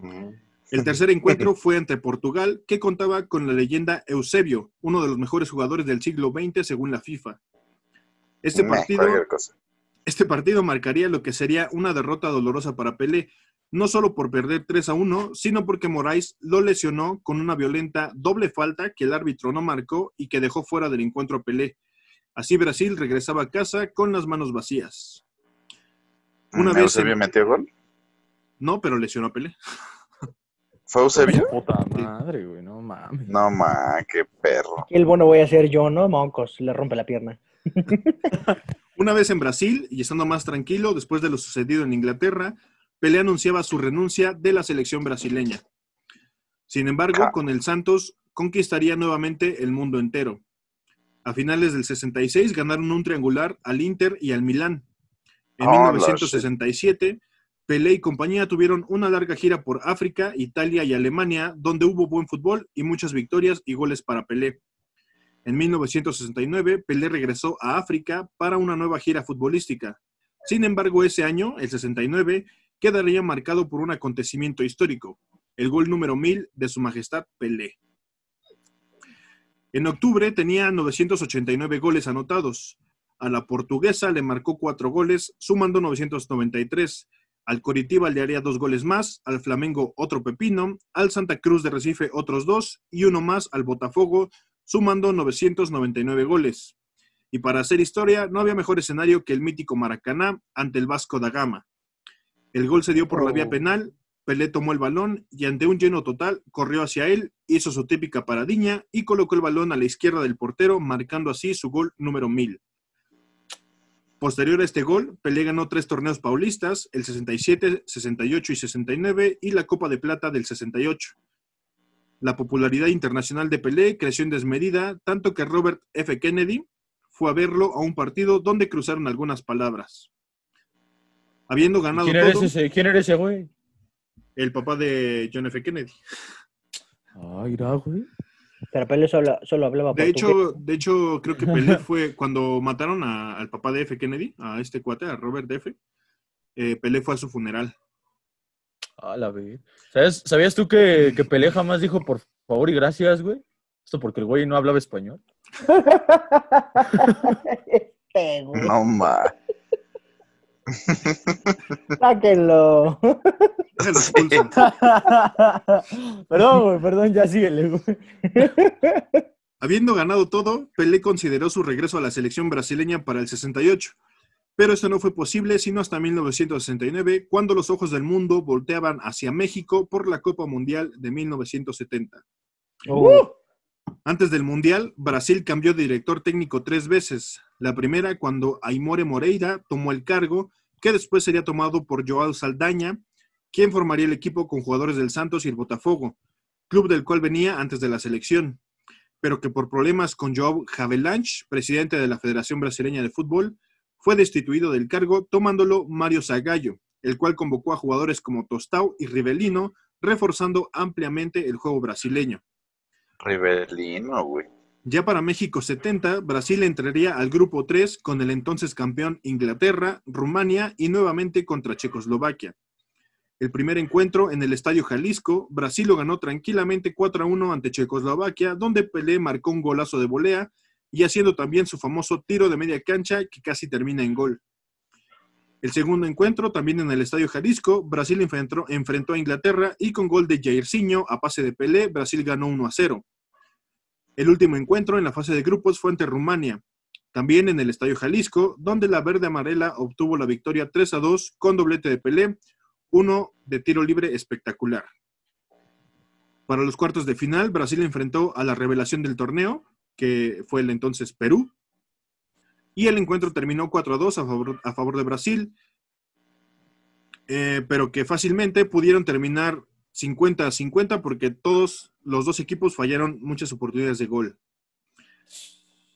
Mm. El tercer encuentro fue ante Portugal, que contaba con la leyenda Eusebio, uno de los mejores jugadores del siglo XX según la FIFA. Este Meh, partido, este partido marcaría lo que sería una derrota dolorosa para Pelé, no solo por perder 3 a 1, sino porque Moraes lo lesionó con una violenta doble falta que el árbitro no marcó y que dejó fuera del encuentro a Pelé. Así Brasil regresaba a casa con las manos vacías. Una vez ¿Eusebio en- metió gol? No, pero lesionó a Pelé. ¿Fue Eusebio? Puta madre, güey, no mames. No, ma, qué perro. El bueno voy a ser yo, ¿no? Moncos, le rompe la pierna. Una vez en Brasil y estando más tranquilo después de lo sucedido en Inglaterra, Pelé anunciaba su renuncia de la selección brasileña. Sin embargo, Ja. con el Santos conquistaría nuevamente el mundo entero. A finales del 66 ganaron un triangular al Inter y al Milán. En Oh, la 1967, Pelé y compañía tuvieron una larga gira por África, Italia y Alemania, donde hubo buen fútbol y muchas victorias y goles para Pelé. En 1969, Pelé regresó a África para una nueva gira futbolística. Sin embargo, ese año, el 69, quedaría marcado por un acontecimiento histórico, el gol número 1000 de Su Majestad Pelé. En octubre tenía 989 goles anotados. A la portuguesa le marcó cuatro goles, sumando 993. Al Coritiba le haría dos goles más, al Flamengo otro pepino, al Santa Cruz de Recife otros dos y uno más al Botafogo, sumando 999 goles. Y para hacer historia, no había mejor escenario que el mítico Maracaná ante el Vasco da Gama. El gol se dio por la vía Oh. penal, Pelé tomó el balón y ante un lleno total corrió hacia él, hizo su típica paradiña y colocó el balón a la izquierda del portero, marcando así su gol número 1000. Posterior a este gol, Pelé ganó tres torneos paulistas, el 67, 68 y 69 y la Copa de Plata del 68. La popularidad internacional de Pelé creció en desmedida, tanto que Robert F. Kennedy fue a verlo a un partido donde cruzaron algunas palabras. Habiendo ganado ¿Quién eres todo, ese? ¿Quién eres ese, güey? el papá de John F. Kennedy. Ay, mira, güey. Pero Pelé solo, solo hablaba De portugués. hecho, de hecho, creo que Pelé fue cuando mataron a- al papá de F. Kennedy, a este cuate, a Robert F. eh, Pelé fue a su funeral. A la vez. ¿Sabes, ¿Sabías tú que, que Pelé jamás dijo por favor y gracias, güey? Esto porque el güey no hablaba español. Este. No, ma. Sáquenlo. Perdón, güey, perdón, ya síguele, güey. Habiendo ganado todo, Pelé consideró su regreso a la selección brasileña para el 68. Pero esto no fue posible sino hasta 1969, cuando los ojos del mundo volteaban hacia México por la Copa Mundial de 1970. Uh, Antes del Mundial, Brasil cambió de director técnico tres veces. La primera cuando Aimore Moreira tomó el cargo, que después sería tomado por Joao Saldaña, quien formaría el equipo con jugadores del Santos y el Botafogo, club del cual venía antes de la selección, pero que por problemas con Joao Havelange, presidente de la Federación Brasileña de Fútbol, fue destituido del cargo tomándolo Mario Zagallo, el cual convocó a jugadores como Tostao y Rivelino, reforzando ampliamente el juego brasileño. Rivelino, güey. Ya para México 70, Brasil entraría al grupo 3 con el entonces campeón Inglaterra, Rumania y nuevamente contra Checoslovaquia. El primer encuentro en el Estadio Jalisco, Brasil lo ganó tranquilamente 4 a 1 ante Checoslovaquia, donde Pelé marcó un golazo de volea y haciendo también su famoso tiro de media cancha que casi termina en gol. El segundo encuentro, también en el Estadio Jalisco, Brasil enfrentó, enfrentó a Inglaterra y con gol de Jairzinho a pase de Pelé, Brasil ganó 1 a 0. El último encuentro en la fase de grupos fue ante Rumania, también en el Estadio Jalisco, donde la verde amarela obtuvo la victoria 3 a 2 con doblete de Pelé, uno de tiro libre espectacular. Para los cuartos de final, Brasil enfrentó a la revelación del torneo, que fue el entonces Perú, y el encuentro terminó 4 a 2 a favor, de Brasil, eh, pero que fácilmente pudieron terminar 50 a 50 porque todos los dos equipos fallaron muchas oportunidades de gol.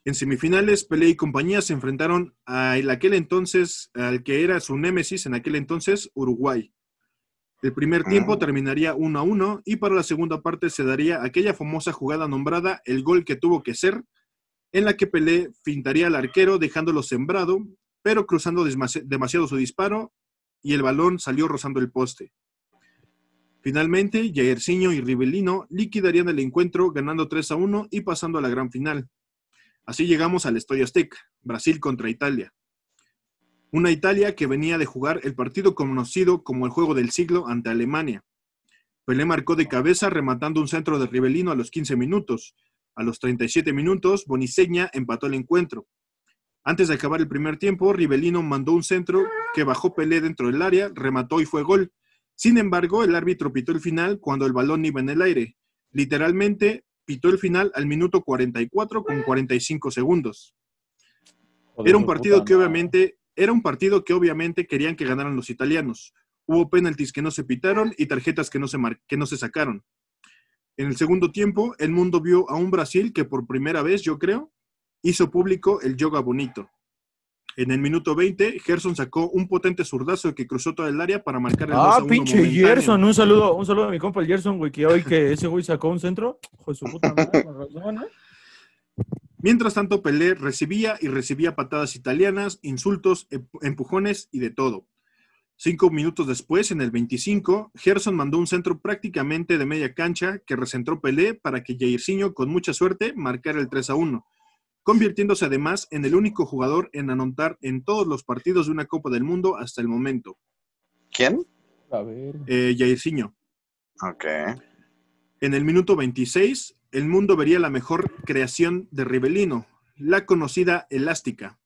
En semifinales, Pelé y compañía se enfrentaron a el aquel entonces, al que era su némesis en aquel entonces, Uruguay. El primer tiempo Mm. terminaría 1 a 1 y para la segunda parte se daría aquella famosa jugada nombrada el gol que tuvo que ser, en la que Pelé fintaría al arquero dejándolo sembrado, pero cruzando demasiado su disparo y el balón salió rozando el poste. Finalmente, Jairzinho y Rivelino liquidarían el encuentro ganando 3 a 1 y pasando a la gran final. Así llegamos al Estadio Azteca, Brasil contra Italia. Una Italia que venía de jugar el partido conocido como el juego del siglo ante Alemania. Pelé marcó de cabeza rematando un centro de Rivelino a los 15 minutos. A los 37 minutos, Boniseña empató el encuentro. Antes de acabar el primer tiempo, Rivelino mandó un centro que bajó Pelé dentro del área, remató y fue gol. Sin embargo, el árbitro pitó el final cuando el balón iba en el aire. Literalmente, pitó el final al minuto 44 con 45 segundos. Era un partido que obviamente, era un partido que obviamente querían que ganaran los italianos. Hubo penaltis que no se pitaron y tarjetas que no se, mar- que no se sacaron. En el segundo tiempo, el mundo vio a un Brasil que por primera vez, yo creo, hizo público el yoga bonito. En el minuto 20, Gerson sacó un potente zurdazo que cruzó toda el área para marcar el 2 a Ah, 1 pinche momentáneo. Gerson, un saludo, un saludo a mi compa el Gerson, güey, que hoy que ese güey sacó un centro, hijo de su puta madre, con razón, ¿eh? Mientras tanto, Pelé recibía y recibía patadas italianas, insultos, em- empujones y de todo. Cinco minutos después, en el 25, Gerson mandó un centro prácticamente de media cancha que recentró Pelé para que Jairzinho, con mucha suerte, marcara el 3 a 1, convirtiéndose además en el único jugador en anotar en todos los partidos de una Copa del Mundo hasta el momento. ¿Quién? A ver. Eh, Jairzinho. Ok. En el minuto 26, el mundo vería la mejor creación de Rivelino, la conocida elástica,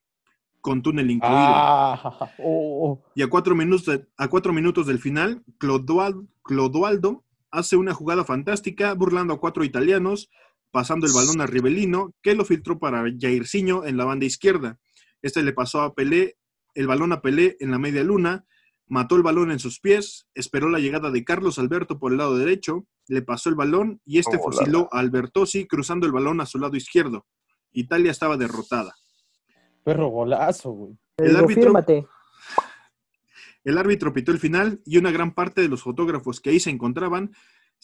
con túnel incluido. Ah, oh, oh. Y a cuatro, minutos de- a cuatro minutos del final, Clodoal- Clodoaldo hace una jugada fantástica burlando a cuatro italianos, pasando el balón a Rivelino, que lo filtró para Jairzinho en la banda izquierda. Este le pasó a Pelé, el balón a Pelé en la media luna, mató el balón en sus pies, esperó la llegada de Carlos Alberto por el lado derecho, le pasó el balón y este Oh, fusiló a Albertosi cruzando el balón a su lado izquierdo. Italia estaba derrotada. Perro golazo, güey. El árbitro- fírmate. El árbitro pitó el final y una gran parte de los fotógrafos que ahí se encontraban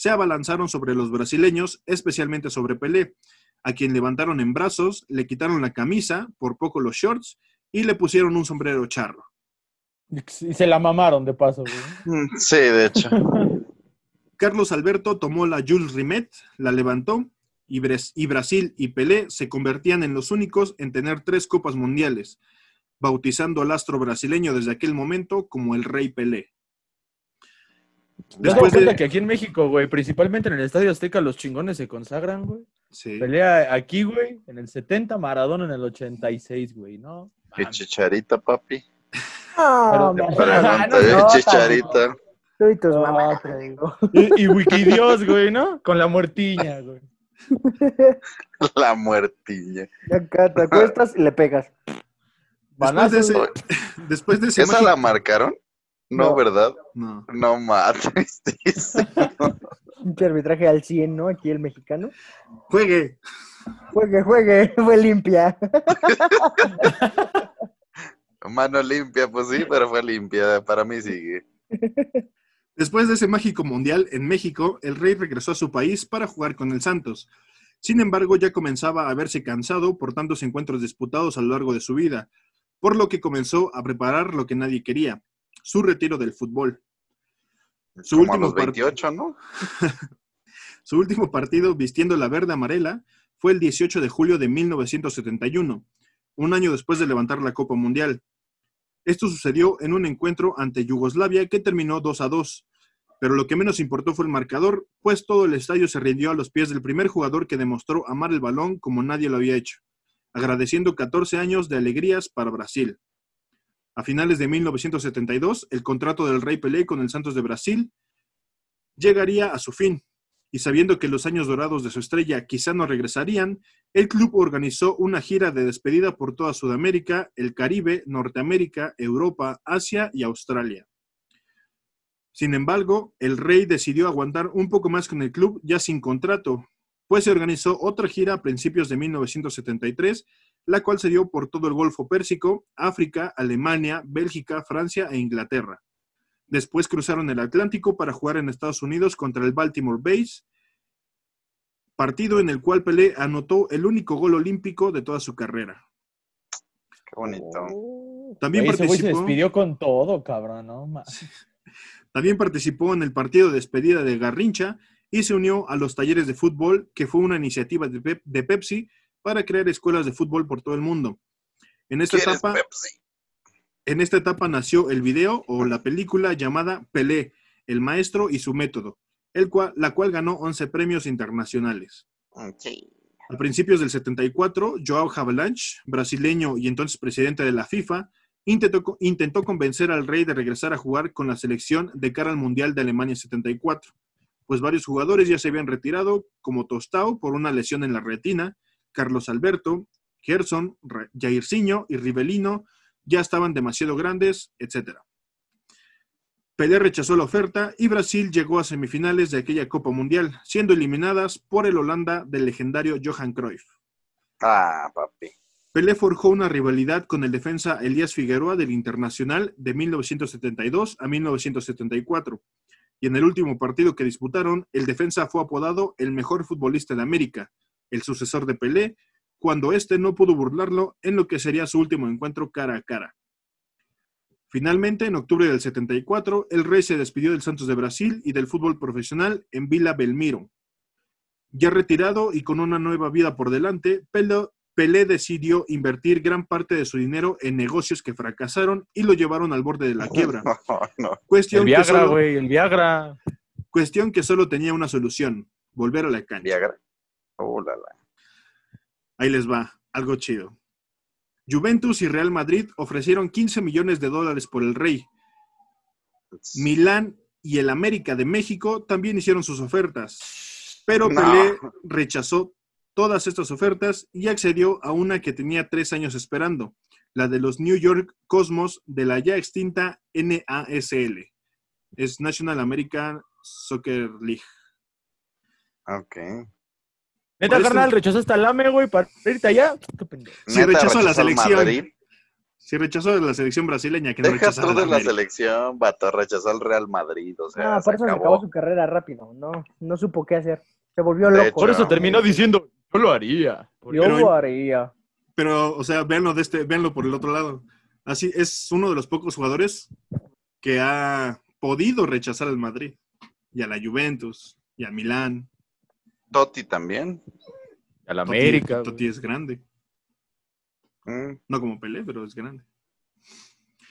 se abalanzaron sobre los brasileños, especialmente sobre Pelé, a quien levantaron en brazos, le quitaron la camisa, por poco los shorts, y le pusieron un sombrero charro. Y se la mamaron de paso, güey. Sí, de hecho. Carlos Alberto tomó la Jules Rimet, la levantó, y, y Brasil y Pelé se convertían en los únicos en tener tres copas mundiales, bautizando al astro brasileño desde aquel momento como el Rey Pelé. ¿Te das Después de- que aquí en México, güey, principalmente en el Estadio Azteca, los chingones se consagran, güey? Sí. Pelea aquí, güey, en el 70, Maradona en el 86, güey, ¿no? Y chicharita, papi. No, Pero- no, no, chicharita. Tú y tus No, mamás, te digo. Y, y Wikidios, güey, ¿no? Con la muertiña, güey. La muertilla. Acá te acuestas y le pegas. Después de ese, Oye, después de ese ¿Esa mágico- la marcaron? No, No. ¿verdad? No. No mames. Pinche arbitraje al 100, ¿no? Aquí el mexicano. Juegue. Juegue, juegue, fue limpia. Mano limpia, pues sí, pero fue limpia. Para mí sigue. Después de ese mágico mundial en México, el rey regresó a su país para jugar con el Santos. Sin embargo, ya comenzaba a verse cansado por tantos encuentros disputados a lo largo de su vida, por lo que comenzó a preparar lo que nadie quería, su retiro del fútbol. Su Como a último los part- 28, ¿no? Su último partido vistiendo la verde amarela fue el 18 de julio de 1971, un año después de levantar la Copa Mundial. Esto sucedió en un encuentro ante Yugoslavia que terminó 2 a 2, pero lo que menos importó fue el marcador, pues todo el estadio se rindió a los pies del primer jugador que demostró amar el balón como nadie lo había hecho, agradeciendo 14 años de alegrías para Brasil. A finales de 1972, el contrato del Rey Pelé con el Santos de Brasil llegaría a su fin, y sabiendo que los años dorados de su estrella quizá no regresarían, el club organizó una gira de despedida por toda Sudamérica, el Caribe, Norteamérica, Europa, Asia y Australia. Sin embargo, el rey decidió aguantar un poco más con el club ya sin contrato, pues se organizó otra gira a principios de 1973, la cual se dio por todo el Golfo Pérsico, África, Alemania, Bélgica, Francia e Inglaterra. Después cruzaron el Atlántico para jugar en Estados Unidos contra el Baltimore Bays, partido en el cual Pelé anotó el único gol olímpico de toda su carrera. Qué bonito. También Güey, ese güey se participó, despidió con todo, cabrón, también participó en el partido de despedida de Garrincha y se unió a los talleres de fútbol, que fue una iniciativa de Pepsi para crear escuelas de fútbol por todo el mundo. En esta ¿Quieres etapa, Pepsi? En esta etapa nació el video o la película llamada Pelé, el maestro y su método, el cual, la cual ganó 11 premios internacionales. Sí. A principios del 74, Joao Havelange, brasileño y entonces presidente de la FIFA, intentó, intentó convencer al rey de regresar a jugar con la selección de cara al Mundial de Alemania 74, pues varios jugadores ya se habían retirado, como Tostao por una lesión en la retina, Carlos Alberto, Gerson, Jairzinho y Rivelino ya estaban demasiado grandes, etc. Pelé rechazó la oferta y Brasil llegó a semifinales de aquella Copa Mundial, siendo eliminadas por el Holanda del legendario Johan Cruyff. Ah, papi. Pelé forjó una rivalidad con el defensa Elías Figueroa del Internacional de 1972 a 1974. Y en el último partido que disputaron, el defensa fue apodado el mejor futbolista de América, el sucesor de Pelé, cuando éste no pudo burlarlo en lo que sería su último encuentro cara a cara. Finalmente, en octubre del 74, el rey se despidió del Santos de Brasil y del fútbol profesional en Vila Belmiro. Ya retirado y con una nueva vida por delante, Pelé, Pelé decidió invertir gran parte de su dinero en negocios que fracasaron y lo llevaron al borde de la quiebra. No, no. Cuestión, El Viagra, solo, güey, el Viagra. cuestión que solo tenía una solución, volver a la cancha. Viagra. Oh, la, la. Ahí les va, algo chido. Juventus y Real Madrid ofrecieron 15 millones de dólares por el rey. Milán y el América de México también hicieron sus ofertas, pero No. Pelé rechazó todas estas ofertas y accedió a una que tenía tres años esperando, la de los New York Cosmos de la ya extinta NASL. Es National American Soccer League. Ok. Neta, carnal, rechazaste al AME, güey, para irte allá. Qué pendejo. Sí, Neta, rechazó a la selección. Rechazó de la selección brasileña que no Deja tú de la selección, vato. Rechazó al Real Madrid. O sea, Ah, por eso se acabó su carrera rápido. No, no supo qué hacer. Se volvió De loco. hecho, Por eso no. terminó diciendo, yo lo haría. Yo Pero- lo haría. Pero, o sea, véanlo de este, véanlo por el otro lado. Así es uno de los pocos jugadores que ha podido rechazar al Madrid y a la Juventus y a Milán. Totti también. A la Totti- América. Totti es grande. Mm, No como Pelé, pero es grande.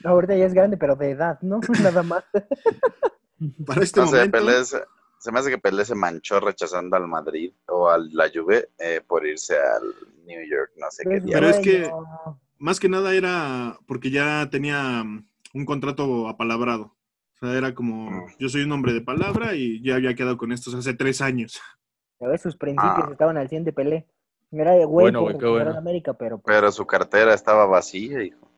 Ahorita ya es grande, pero de edad, ¿no? Nada más. Para este no sé, momento, Pelé se, se me hace que Pelé se manchó rechazando al Madrid o a la Juve eh, por irse al New York, no sé qué Pues, Pero es que- más que nada era porque ya tenía mm, un contrato apalabrado. O sea, era como, Mm. yo soy un hombre de palabra y ya había quedado con estos hace tres años. A ver, sus principios Ah. estaban al 100 de Pelé. Era de güey Bueno, güey, qué bueno. América, pero pues, Pero su cartera estestaba vacía, hijo.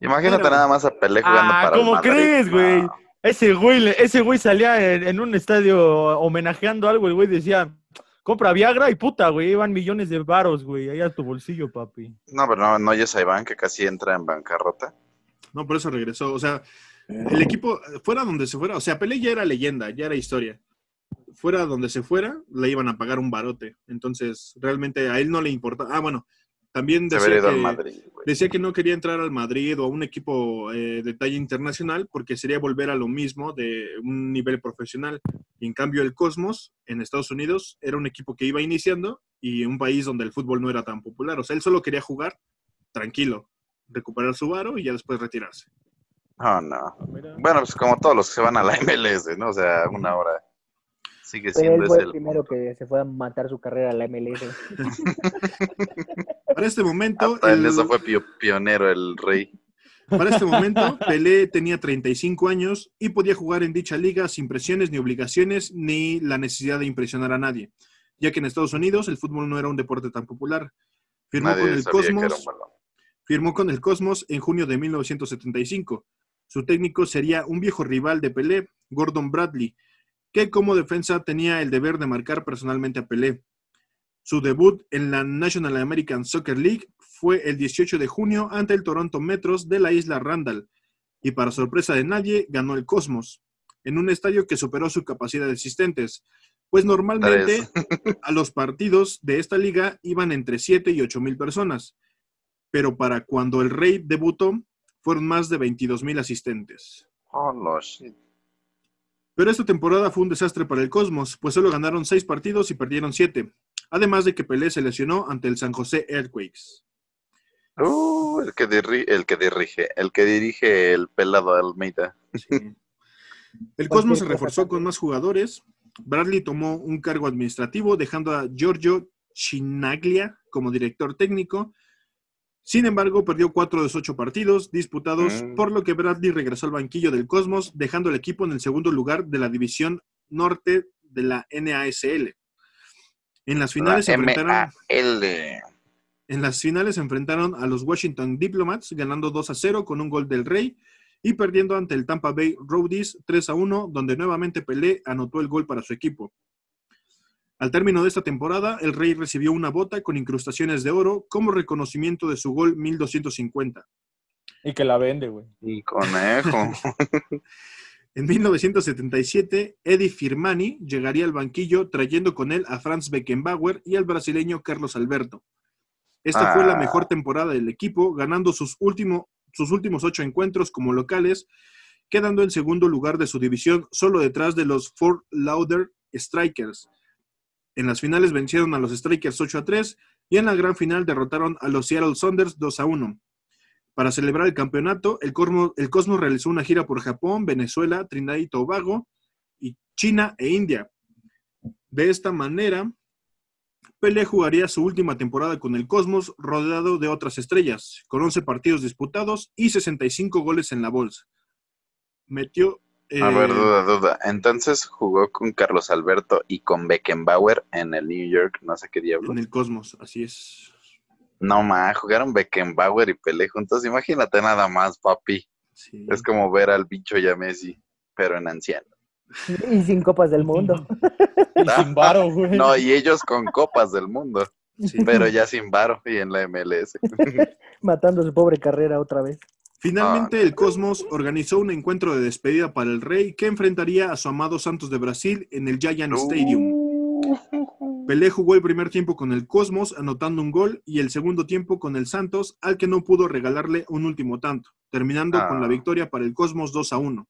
Imagínate Pero- nada más a Pelé jugando Ah, para el ¿cómo Madrid. crees, güey? No. Ese güey, ese güey salía en, en un estadio homenajeando algo. El güey decía, compra Viagra y puta, güey. Iban millones de varos, güey. Ahí a tu bolsillo, papi. No, pero no, no oyes a Iván que casi entra en bancarrota. No, por eso regresó. O sea, el equipo, fuera donde se fuera, o sea, Pelé ya era leyenda, ya era historia. Fuera donde se fuera, le iban a pagar un barote. Entonces, realmente a él no le importa. Ah, bueno, también decía que, Madrid, decía que no quería entrar al Madrid o a un equipo eh, de talla internacional porque sería volver a lo mismo de un nivel profesional. Y en cambio, el Cosmos en Estados Unidos era un equipo que iba iniciando y un país donde el fútbol no era tan popular. O sea, él solo quería jugar tranquilo, recuperar su varo y ya después retirarse. Oh, no. Bueno, pues como todos los que se van a la MLS, ¿no? O sea, una hora. Sigue pero siendo él fue ese el primero que se fue a matar su carrera a la MLS. Para este momento, Hasta en el- eso fue pio- pionero el rey. para este momento, Pelé tenía 35 años y podía jugar en dicha liga sin presiones ni obligaciones ni la necesidad de impresionar a nadie, ya que en Estados Unidos el fútbol no era un deporte tan popular. Firmó Nadie con el Cosmos, firmó con el Cosmos en junio de 1975. Su técnico sería un viejo rival de Pelé, Gordon Bradley, que como defensa tenía el deber de marcar personalmente a Pelé. Su debut en la National American Soccer League fue el 18 de junio ante el Toronto Metros de la isla Randall, y para sorpresa de nadie, ganó el Cosmos, en un estadio que superó su capacidad de asistentes, pues normalmente a los partidos de esta liga iban entre 7 y 8 mil personas, pero para cuando el Rey debutó fueron más de 22 mil asistentes. Oh, no, shit. Pero esta temporada fue un desastre para el Cosmos, pues solo ganaron 6 partidos y perdieron 7, además de que Pelé se lesionó ante el San José Earthquakes. Uh, el que, dirige, el que dirige, el que dirige el pelado Almeida. Sí. El Cosmos se reforzó con más jugadores. Bradley tomó un cargo administrativo, dejando a Giorgio Chinaglia como director técnico. Sin embargo, perdió cuatro de sus ocho partidos disputados, Mm. por lo que Bradley regresó al banquillo del Cosmos, dejando el equipo en el segundo lugar de la división norte de la NASL. En las finales se La enfrentaron, en las finales enfrentaron a los Washington Diplomats, ganando 2 a 0 con un gol del Rey y perdiendo ante el Tampa Bay Rowdies 3 a 1, donde nuevamente Pelé anotó el gol para su equipo. Al término de esta temporada, el Rey recibió una bota con incrustaciones de oro como reconocimiento de su gol 1250. Y que la vende, güey. Y conejo. En 1977, Eddie Firmani llegaría al banquillo trayendo con él a Franz Beckenbauer y al brasileño Carlos Alberto. Esta fue la Ah. mejor temporada del equipo, ganando sus, último- sus últimos ocho encuentros como locales, quedando en segundo lugar de su división, solo detrás de los Fort Lauder Strikers. En las finales vencieron a los Strikers 8 a 3 y en la gran final derrotaron a los Seattle Saunders 2 a 1. Para celebrar el campeonato, el Cosmos, realizó una gira por Japón, Venezuela, Trinidad y Tobago, y China e India. De esta manera, Pelé jugaría su última temporada con el Cosmos rodeado de otras estrellas, con 11 partidos disputados y 65 goles en la bolsa. Metió... A ver, eh, duda, duda. Entonces jugó con Carlos Alberto y con Beckenbauer en el New York, no sé qué diablo. en el Cosmos, así es. No más, jugaron Beckenbauer y Pelé juntos. Imagínate nada más, papi. Sí. Es como ver al bicho y a Messi, pero en anciano. Y sin copas del mundo. Y sin varo, güey. No, y ellos con copas del mundo, Sí. pero ya sin varo y en la MLS. Matando su pobre carrera otra vez. Finalmente, Ah, el Cosmos organizó un encuentro de despedida para el Rey que enfrentaría a su amado Santos de Brasil en el Giant Stadium. Pelé jugó el primer tiempo con el Cosmos, anotando un gol, y el segundo tiempo con el Santos, al que no pudo regalarle un último tanto, terminando con la Ah. victoria para el Cosmos 2 a 1.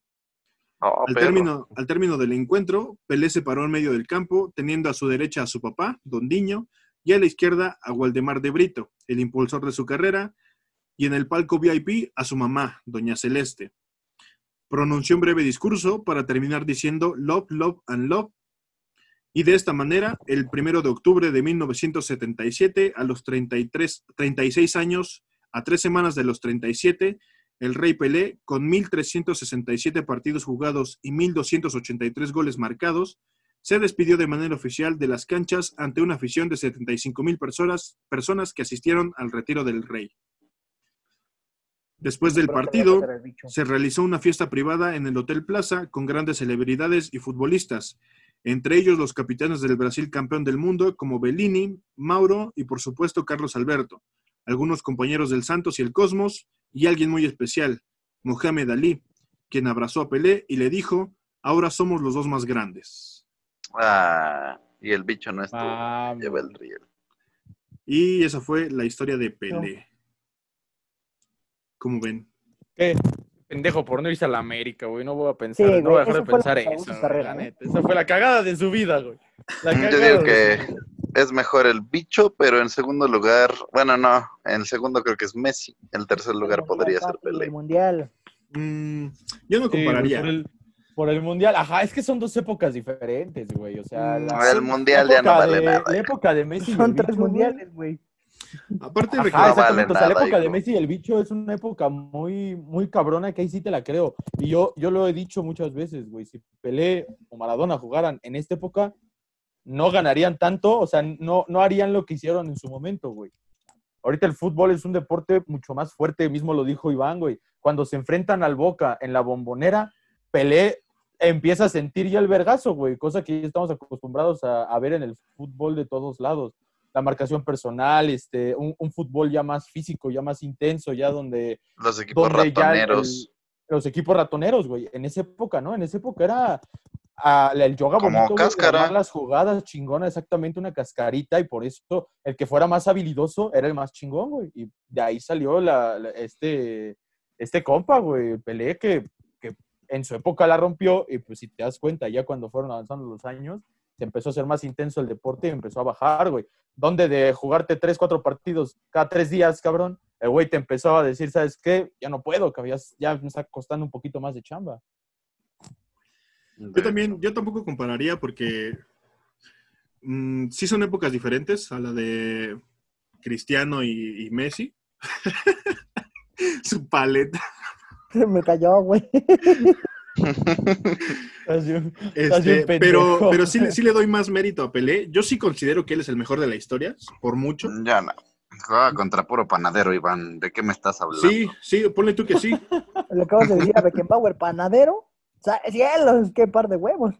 Oh, Al término, al término del encuentro, Pelé se paró en medio del campo, teniendo a su derecha a su papá, Don Diño, y a la izquierda a Waldemar de Brito, el impulsor de su carrera, y en el palco VIP a su mamá, Doña Celeste. Pronunció un breve discurso para terminar diciendo Love, Love and Love. Y de esta manera, el primero de octubre de 1977, a los 33, 36 años, a tres semanas de los 37, el Rey Pelé, con 1.367 partidos jugados y 1.283 goles marcados, se despidió de manera oficial de las canchas ante una afición de 75.000 personas, personas que asistieron al retiro del Rey. Después del partido, se realizó una fiesta privada en el Hotel Plaza con grandes celebridades y futbolistas, entre ellos los capitanes del Brasil campeón del mundo como Bellini, Mauro y por supuesto Carlos Alberto, algunos compañeros del Santos y el Cosmos y alguien muy especial, Mohamed Ali, quien abrazó a Pelé y le dijo, ahora somos los dos más grandes. Ah, y el bicho no estuvo. Vamos. Lleva el riel. Y esa fue la historia de Pelé. ¿Cómo ven? ¿Qué? Pendejo por no irse a la América, güey. No voy a pensar, Sí, no voy a dejar de pensar eso. carrera, ¿eh? Esa fue la cagada de su vida, güey. La Yo digo que es mejor el bicho, pero en segundo lugar, bueno, no, en el segundo creo que es Messi. En tercer lugar El podría mundial, ser papi, Pelé. El mundial. Mm, yo no Sí, compararía. por, el, por el mundial. Ajá, es que son dos épocas diferentes, güey. O sea, Mm, la, El mundial ya no época vale de- nada. La época de Messi. Son tres mundiales, güey. Aparte, Ajá, vale exactamente. o sea, la época de. Messi y el bicho es una época muy, muy cabrona que ahí sí te la creo. Y yo, yo lo he dicho muchas veces, güey. Si Pelé o Maradona jugaran en esta época, no ganarían tanto, o sea, no, no harían lo que hicieron en su momento, güey. Ahorita el fútbol es un deporte mucho más fuerte, mismo lo dijo Iván, güey. Cuando se enfrentan al Boca en la bombonera, Pelé empieza a sentir ya el vergazo, güey, cosa que ya estamos acostumbrados a, a ver en el fútbol de todos lados. La marcación personal, este, un, un fútbol ya más físico, ya más intenso, ya donde Los equipos donde ya el- ratoneros. los equipos ratoneros, güey. En esa época, ¿no? En esa época era ah, el yoga Como bonito, cáscara. armar las jugadas chingona, exactamente una cascarita, y por eso el que fuera más habilidoso era el más chingón, güey. Y de ahí salió la, la- este, este compa, güey, Pelé, que, que en su época la rompió, y pues si te das cuenta, ya cuando fueron avanzando los años, se empezó a ser más intenso el deporte y empezó a bajar, güey. Donde de jugarte tres, cuatro partidos cada tres días, cabrón, el güey te empezó a decir, ¿sabes qué? Ya no puedo, que ya, ya me está costando un poquito más de chamba. Yo también, yo tampoco compararía porque mm, sí son épocas diferentes a la de Cristiano y, y Messi, Su paleta. Se me cayó, güey. Este, pero pero sí, le- sí le doy más mérito a Pelé. Yo sí considero que él es el mejor de la historia, por mucho. Ya no. Jugaba contra puro panadero, Iván. ¿De qué me estás hablando? Sí, sí, ponle tú que sí. Le acabas de decir a Beckenbauer, panadero. Cielos, qué par de huevos.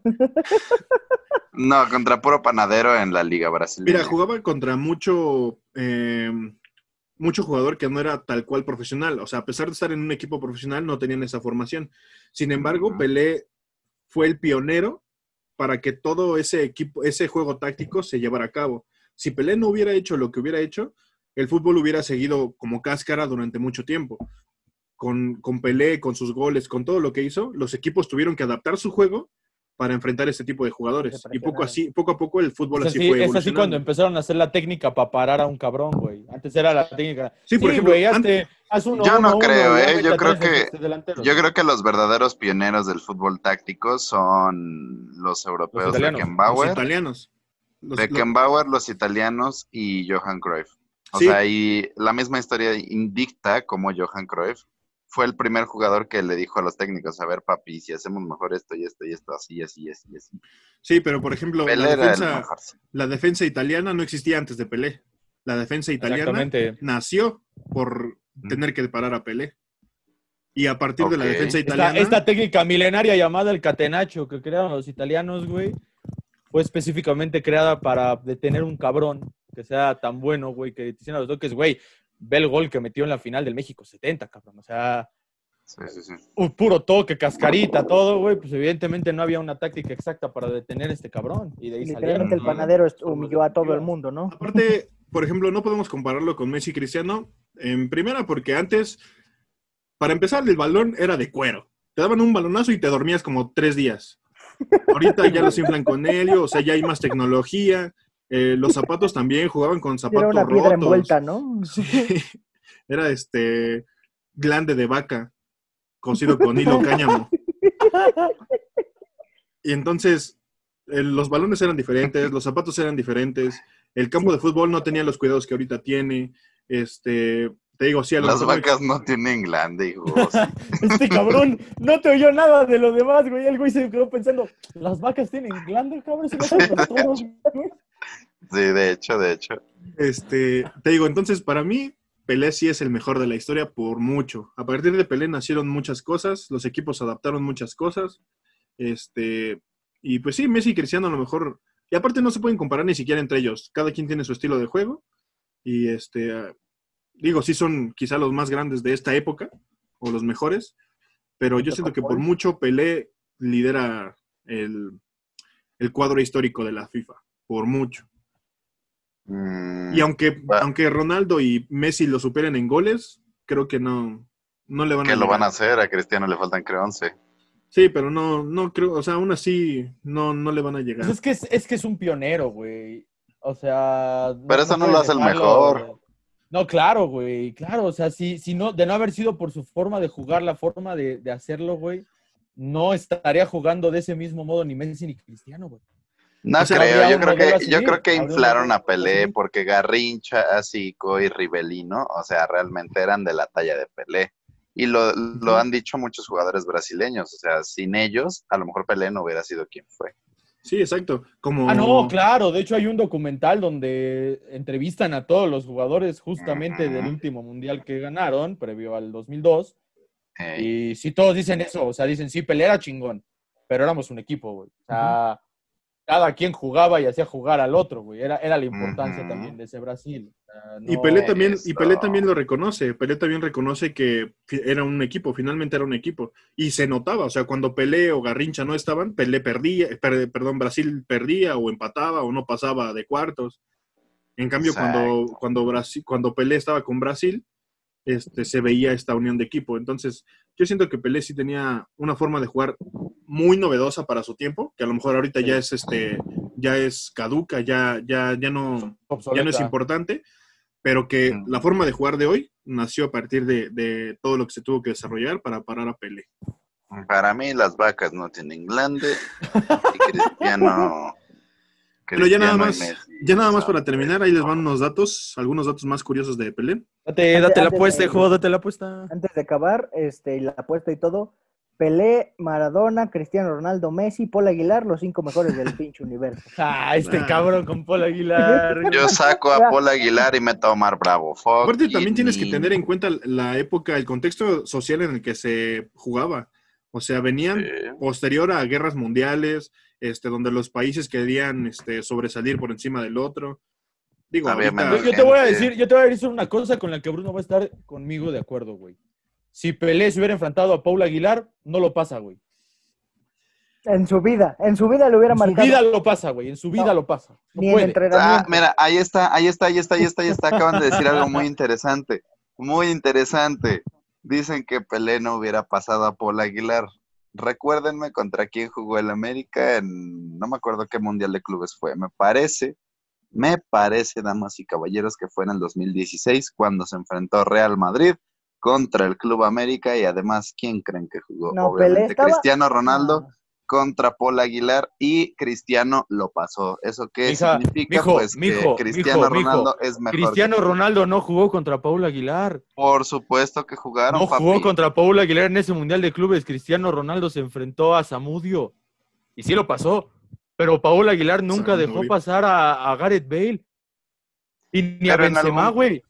No, contra puro panadero en la Liga Brasileña. Mira, jugaba contra mucho, eh, mucho jugador que no era tal cual profesional. O sea, a pesar de estar en un equipo profesional, no tenían esa formación. Sin embargo, Ujú. Pelé fue el pionero para que todo ese equipo, ese juego táctico se llevara a cabo. Si Pelé no hubiera hecho lo que hubiera hecho, el fútbol hubiera seguido como cáscara durante mucho tiempo. Con, con Pelé, con sus goles, con todo lo que hizo, los equipos tuvieron que adaptar su juego para enfrentar este tipo de jugadores. Y poco, así, poco a poco el fútbol Es así así, fue es así cuando empezaron a hacer la técnica para parar a un cabrón, güey. Antes era la técnica. Sí, por ejemplo, güey, antes- hazte- haz uno, Yo no uno, creo, ¿eh? Yo creo que-. Yo creo que los verdaderos pioneros del fútbol táctico son los europeos Los italianos. Los Beckenbauer, italianos. Los- Beckenbauer, los italianos y Johan Cruyff. O Sí. sea, y la misma historia indicta como Johan Cruyff fue el primer jugador que le dijo a los técnicos, a ver, papi, si hacemos mejor esto y esto y esto, así, así, así, así. sí, pero por ejemplo, Pelé la era el defensa, mejor. la defensa italiana no existía antes de Pelé. La defensa italiana nació por tener que parar a Pelé. Y a partir de la defensa italiana, esta técnica milenaria llamada el catenacho que crearon los italianos, güey, fue específicamente creada para detener un cabrón que sea tan bueno, güey, que te hicieran los toques, güey. Ve el gol que metió en la final del México 70, cabrón. O sea, Sí, sí, sí. un puro toque, cascarita, todo, güey. Pues evidentemente no había una táctica exacta para detener a este cabrón. Y de ahí salieron. El panadero humilló a todo el mundo, ¿no? aparte, por ejemplo, no podemos compararlo con Messi y Cristiano. En primera, porque antes, para empezar, el balón era de cuero. Te daban un balonazo y te dormías como tres días. Ahorita ya los inflan con helio, o sea, ya hay más tecnología. Eh, los zapatos también jugaban con Era zapatos una piedra rotos. envuelta, ¿no? Sí. Era este glande de vaca cocido con hilo cáñamo. Y entonces eh, los balones eran diferentes, los zapatos eran diferentes, el campo de fútbol no tenía los cuidados que ahorita tiene. Este, te digo, sí, a Las vacas no tienen glande, hijo. Este cabrón no te oyó nada de lo demás, güey. El güey se quedó pensando, las vacas tienen glande, cabrón. No son los toros, güey". Sí, de hecho, de hecho. Este, te digo, entonces para mí Pelé sí es el mejor de la historia por mucho. A partir de Pelé nacieron muchas cosas, los equipos adaptaron muchas cosas. Este, y pues sí, Messi y Cristiano a lo mejor, y aparte no se pueden comparar ni siquiera entre ellos. Cada quien tiene su estilo de juego y este digo, sí son quizá los más grandes de esta época o los mejores, pero yo siento que por mucho Pelé lidera el, el cuadro histórico de la FIFA, por mucho. Mm, Y aunque, aunque Ronaldo y Messi lo superen en goles, creo que no, no le van a que lo van a hacer, a Cristiano le faltan creo 11. Sí, pero no, no creo, o sea, aún así no, no le van a llegar. Pues es que es, es que es un pionero, güey. O sea. Pero eso no lo hace el mejor. No, claro, güey. Claro, o sea, si, si no, de no haber sido por su forma de jugar, la forma de, de hacerlo, güey, no estaría jugando de ese mismo modo ni Messi ni Cristiano, güey. No O sea, creo, yo creo que, yo creo que inflaron a Pelé porque Garrincha, Asico y Rivelino, o sea, realmente eran de la talla de Pelé. Y lo, lo han dicho muchos jugadores brasileños, o sea, sin ellos, a lo mejor Pelé no hubiera sido quien fue. Sí, exacto. Como, Ah, no, claro. De hecho, hay un documental donde entrevistan a todos los jugadores justamente del último mundial que ganaron, previo al 2002. Ey, Y sí, todos dicen eso. O sea, dicen, sí, Pelé era chingón, pero éramos un equipo, güey. O sea, cada quien jugaba y hacía jugar al otro, güey. Era, era la importancia también de ese Brasil. O sea, Y Pelé también, y. Pelé también lo reconoce. Pelé también reconoce que era un equipo, finalmente era un equipo. Y se notaba, o sea, cuando Pelé o Garrincha no estaban, Pelé perdía, per- perdón, Brasil perdía o empataba o no pasaba de cuartos. En cambio, cuando, cuando, Brasil, cuando Pelé estaba con Brasil, este, se veía esta unión de equipo. Entonces, yo siento que Pelé sí tenía una forma de jugar muy novedosa para su tiempo, que a lo mejor ahorita ya es este, ya es caduca, ya, ya, ya no, ya no es importante, pero que la forma de jugar de hoy nació a partir de, de todo lo que se tuvo que desarrollar para parar a Pelé. Para mí las vacas no tienen glande y Cristiano Pero ya nada más, Messi, ya nada más para terminar, ahí les van unos datos, algunos datos más curiosos de Pelé. Date, date la apuesta, de- hijo, date la apuesta. Antes de acabar, este, la apuesta y todo, Pelé, Maradona, Cristiano Ronaldo, Messi, Paul Aguilar, los cinco mejores del pinche universo. Ah, este Ah. cabrón con Paul Aguilar. Yo saco a Paul Aguilar y meto a Omar Bravo. Fuck Aparte, también tienes que tener en cuenta la época, el contexto social en el que se jugaba. O sea, venían Sí. posterior a guerras mundiales, este, donde los países querían este, sobresalir por encima del otro. Digo, ahorita- Yo te voy a decir, yo te voy a decir una cosa con la que Bruno va a estar conmigo de acuerdo, güey. Si Pelé se hubiera enfrentado a Paul Aguilar, no lo pasa, güey. En su vida, en su vida lo hubiera En su marcado. vida lo pasa, güey. En su vida No, lo pasa. No ni en puede. entrenamiento. Ah, mira, ahí está, ahí está, ahí está, ahí está, ahí está. Acaban de decir algo muy interesante. Muy interesante. Dicen que Pelé no hubiera pasado a Paul Aguilar. Recuérdenme contra quién jugó el América en, no me acuerdo qué Mundial de Clubes fue. Me parece, me parece, damas y caballeros, que fue en el 2016 cuando se enfrentó Real Madrid contra el Club América y además, ¿quién creen que jugó? No, Obviamente estaba- Cristiano Ronaldo contra Paul Aguilar y Cristiano lo pasó. ¿Eso qué Mija, significa? mijo, pues mijo, que Cristiano mijo, mijo. Ronaldo es mejor. Cristiano que- Ronaldo no jugó contra Paul Aguilar. Por supuesto que jugaron, No papi. jugó contra Paul Aguilar en ese Mundial de Clubes. Cristiano Ronaldo se enfrentó a Zamudio. Y sí lo pasó. Pero Paul Aguilar nunca dejó pasar a, a Gareth Bale. Y ni a Pero Benzema, algún- güey.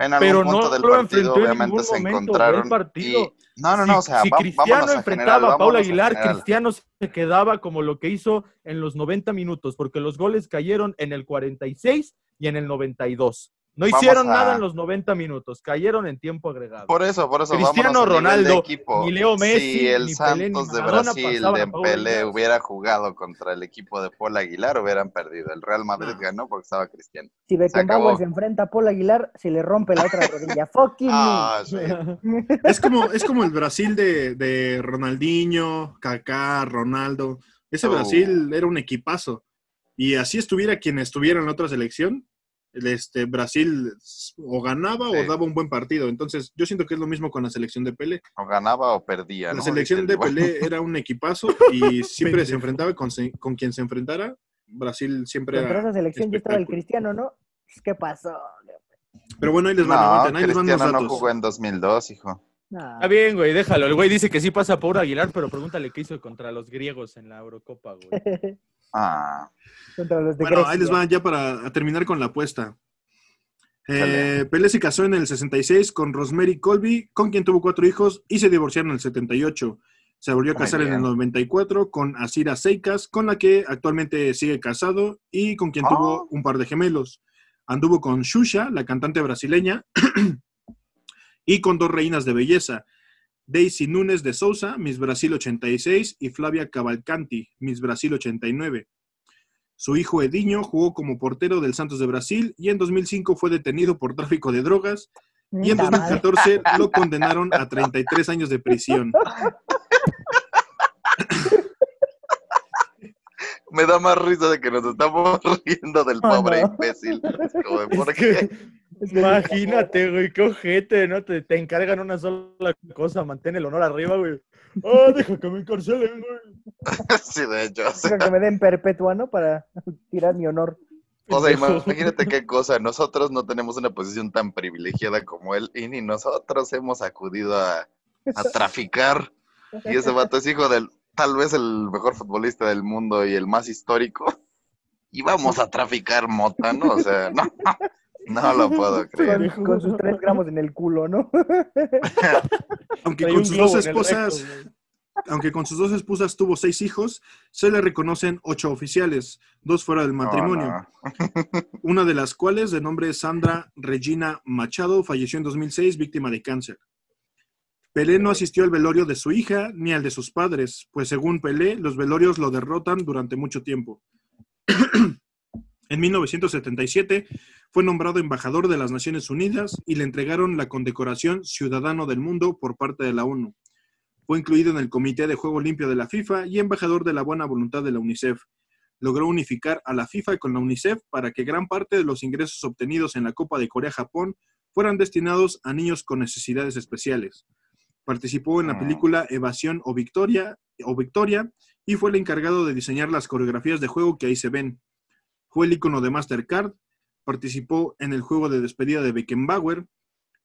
En algún Pero punto no del lo partido, enfrentó en obviamente, ningún se momento. encontraron. partido. y- No, no, no, si, o sea, si Cristiano a enfrentaba general, a Paul vámonos Aguilar, general. Cristiano se quedaba como lo que hizo en los 90 minutos, porque los goles cayeron en el 46 y en el 92. No Vamos hicieron a- nada en los 90 minutos, cayeron en tiempo agregado. Por eso, por eso, Cristiano Ronaldo, equipo. ni Leo Messi, si el ni Pelé, ni Santos de Brasil de Pelé Aguilar. hubiera jugado contra el equipo de Paul Aguilar, hubieran perdido. El Real Madrid No. ganó porque estaba Cristiano. Si Beckenbauer se enfrenta a Paul Aguilar, se le rompe la otra rodilla. Fucking. Ah, sí. Es como, es como el Brasil de, de Ronaldinho, Kaká, Ronaldo. Ese Oh. Brasil era un equipazo. Y así estuviera quien estuviera en la otra selección, el, este, Brasil o ganaba Sí. o daba un buen partido. Entonces, yo siento que es lo mismo con la selección de Pelé. O ganaba o perdía, La ¿no? selección Dice de el- Pelé era un equipazo y siempre se enfrentaba con, se- con quien se enfrentara. Brasil siempre Contra era. esa selección ya estaba el. Cristiano, ¿no? Pues, ¿Qué pasó? Pero bueno, ahí les van, No, aguanten, ahí les van los Cristiano no jugó en 2002, hijo. Nah. Está bien, güey, déjalo. El güey dice que sí pasa por Aguilar, pero pregúntale qué hizo contra los griegos en la Eurocopa, güey. Ah, Bueno, ahí les va ya para terminar con la apuesta. Eh. Pelé se casó en el 66 con Rosemary Colby, con quien tuvo cuatro hijos, y se divorciaron en el 78. Se volvió a casar en el bien. 94 con Asira Seikas, con la que actualmente sigue casado y con quien Ah. tuvo un par de gemelos. Anduvo con Xuxa, la cantante brasileña, y con dos reinas de belleza, Daisy Núñez de Souza, Miss Brasil 86, y Flavia Cavalcanti, Miss Brasil 89. Su hijo Ediño jugó como portero del Santos de Brasil y en 2005 fue detenido por tráfico de drogas y en Puta madre. 2014 lo condenaron a 33 años de prisión. me da más risa de que nos estamos riendo del Oh, pobre imbécil. Es como de, ¿por Es que- qué? Imagínate, güey, qué ojete, ¿no? Te, te encargan una sola cosa, mantén el honor arriba, güey. Ah, deja que me encarcelen, güey. Sí, de hecho. O sea, que me den perpetua, ¿no? Para tirar mi honor. o sea, imagínate qué cosa. Nosotros no tenemos una posición tan privilegiada como él y ni nosotros hemos acudido a, a traficar. Y ese vato es hijo del, tal vez el mejor futbolista del mundo y el más histórico. Y vamos a traficar mota, ¿no? O sea, no, no lo puedo creer. Con, con sus tres gramos en el culo, ¿no? Aunque con sus dos esposas, recto, aunque con sus dos esposas tuvo seis hijos, se le reconocen ocho oficiales, dos fuera del matrimonio. No, una de las cuales, de nombre Sandra Regina Machado, falleció en 2006 víctima de cáncer. Pelé no asistió al velorio de su hija ni al de sus padres, pues según Pelé, los velorios lo derrotan durante mucho tiempo. en 1977 fue nombrado embajador de las Naciones Unidas y le entregaron la condecoración Ciudadano del Mundo por parte de la ONU. Fue incluido en el Comité de Juego Limpio de la FIFA y embajador de la buena voluntad de la UNICEF logró unificar a la FIFA con la UNICEF para que gran parte de los ingresos obtenidos en la Copa de Corea-Japón fueran destinados a niños con necesidades especiales. Participó en la Ah. película Evasión o Victoria, o Victoria y fue el encargado de diseñar las coreografías de juego que ahí se ven. Fue el icono de Mastercard. Participó en el juego de despedida de Beckenbauer.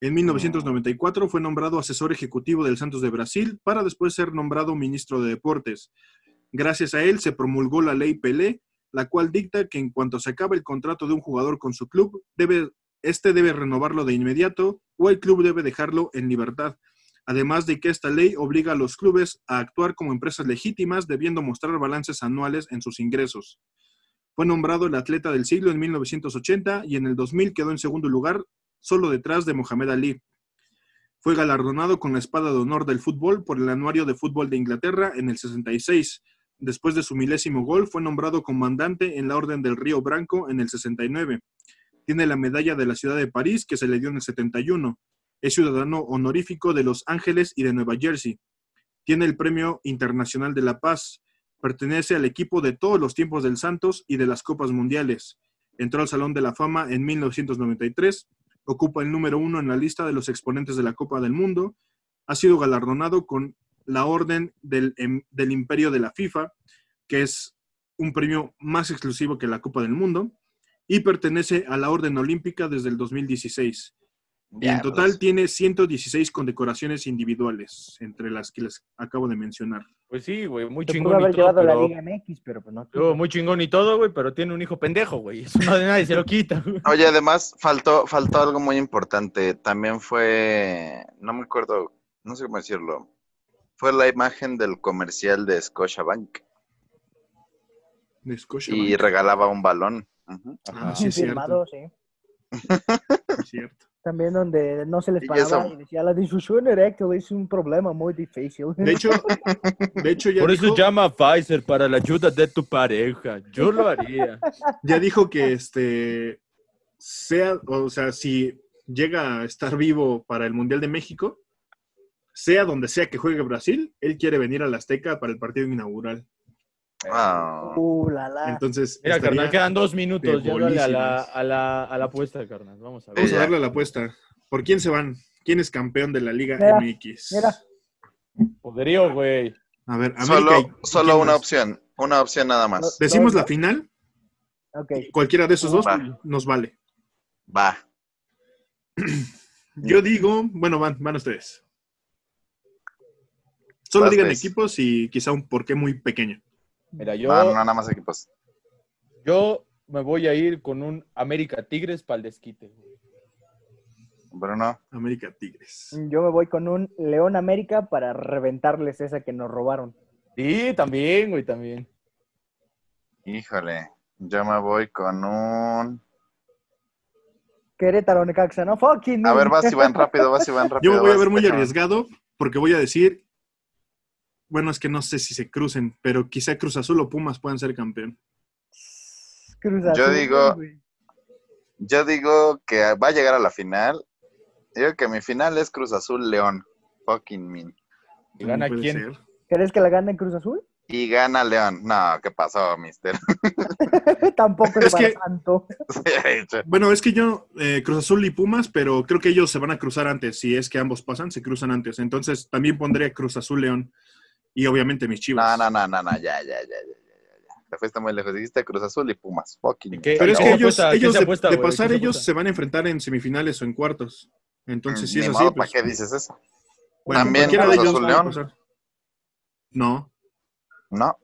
En 1994 fue nombrado asesor ejecutivo del Santos de Brasil para después ser nombrado ministro de Deportes. Gracias a él se promulgó la ley Pelé, la cual dicta que en cuanto se acabe el contrato de un jugador con su club, debe, este debe renovarlo de inmediato o el club debe dejarlo en libertad. Además de que esta ley obliga a los clubes a actuar como empresas legítimas, debiendo mostrar balances anuales en sus ingresos. Fue nombrado el atleta del siglo en 1980 y en el 2000 quedó en segundo lugar, solo detrás de Mohamed Ali. Fue galardonado con la espada de honor del fútbol por el Anuario de Fútbol de Inglaterra en el 66. Después de su milésimo gol, fue nombrado comandante en la Orden del Río Branco en el 69. Tiene la medalla de la ciudad de París que se le dio en el 71. Es ciudadano honorífico de Los Ángeles y de Nueva Jersey. Tiene el Premio Internacional de la Paz. Pertenece al equipo de todos los tiempos del Santos y de las Copas Mundiales. Entró al Salón de la Fama en 1993. Ocupa el número uno en la lista de los exponentes de la Copa del Mundo. Ha sido galardonado con la Orden del, em, del Imperio de la FIFA, que es un premio más exclusivo que la Copa del Mundo. Y pertenece a la Orden Olímpica desde el 2016. Y en total Diablos. tiene 116 condecoraciones individuales, entre las que les acabo de mencionar. Pues sí, güey, muy pudo chingón y haber todo, llevado la pero... Liga MX, pero pues no. Luego, muy chingón y todo, güey, pero tiene un hijo pendejo, güey. Eso no de nadie se lo quita. güey. Oye, además faltó, faltó algo muy importante. También fue, no me acuerdo, no sé cómo decirlo. Fue la imagen del comercial de Scotiabank De Scotia y regalaba un balón. Ah, Ajá. sí, es firmado, sí. es cierto. También donde no se les Y paraba eso- y decía, la difusión eréctil es un problema muy difícil. De hecho, de hecho ya, Por eso llama a Pfizer para la ayuda de tu pareja. Yo lo haría. ya dijo que este sea, o sea, si llega a estar vivo para el Mundial de México, sea donde sea que juegue Brasil, él quiere venir a la Azteca para el partido inaugural. Ah, Uh, la, la. Entonces, Mira, estaría- carnal, quedan dos minutos. Ya dale a la, a, la, a la apuesta, carnal. Vamos a ver. vamos a darle la apuesta. ¿Por quién se van? ¿Quién es campeón de la Liga Mira, MX? mira. Poderío, güey. A ver, América solo, ¿y solo una más? opción, una opción nada más. Decimos la final, Ok. cualquiera de esos dos Va. nos vale. Va. Yo digo, bueno, van, van ustedes. Solo Vas, digan equipos y quizá un porqué muy pequeño. Mira, yo, No, no, nada más equipos. yo me voy a ir con un América Tigres para el desquite. Bruno. América Tigres. Yo me voy con un León América para reventarles esa que nos robaron. Sí, también, güey, también. Híjole. Yo me voy con un. Querétaro Necaxa, ¿no? Fucking. A ver, vas Iván rápido, vas Iván rápido. Yo me voy a ver muy arriesgado porque voy a decir, bueno, es que no sé si se crucen, pero quizá Cruz Azul o Pumas puedan ser campeón. Cruz Yo Azul, digo- güey. Yo digo que va a llegar a la final. Digo que mi final es Cruz Azul León. Fucking mean. ¿Y gana quién? ser. ¿Crees que la gana en Cruz Azul? Y gana León. No, ¿qué pasó, mister? Tampoco es, Es para que- tanto. Bueno, es que yo, eh, Cruz Azul y Pumas, pero creo que ellos se van a cruzar antes. Si es que ambos pasan, se cruzan antes. Entonces también pondría Cruz Azul León. Y obviamente mis no, chivas. no, no, no, no, ya, ya, ya, ya, ya, ya, ya. Te fuiste muy lejos. Dijiste Cruz Azul y Pumas. Fucking ¿Qué? Pero es ¿Qué que ellos, de, apuesta, de güey? pasar, ¿Qué se ellos se van a enfrentar en semifinales o en cuartos. Entonces, si Ni es así, ¿para pues, qué dices eso? bueno, También Cruz ellos Azul León. No, ¿No?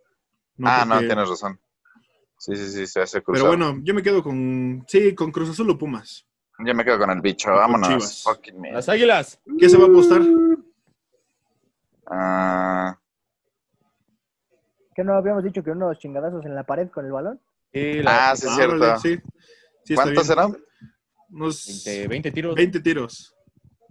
no, ah, no, tienes razón. Sí, sí, sí, se hace Cruz Pero bueno, yo me quedo con, sí, con Cruz Azul o Pumas. Yo me quedo con el bicho. Vámonos. Chivas. Fucking man. Las águilas. ¿Qué se va a apostar? Ah, ¿Que no habíamos dicho que unos chingadazos en la pared con el balón? Sí, la- Ah, sí, es cierto. vale, sí. ¿Cuántos serán? Unos 20, 20 tiros. 20 tiros.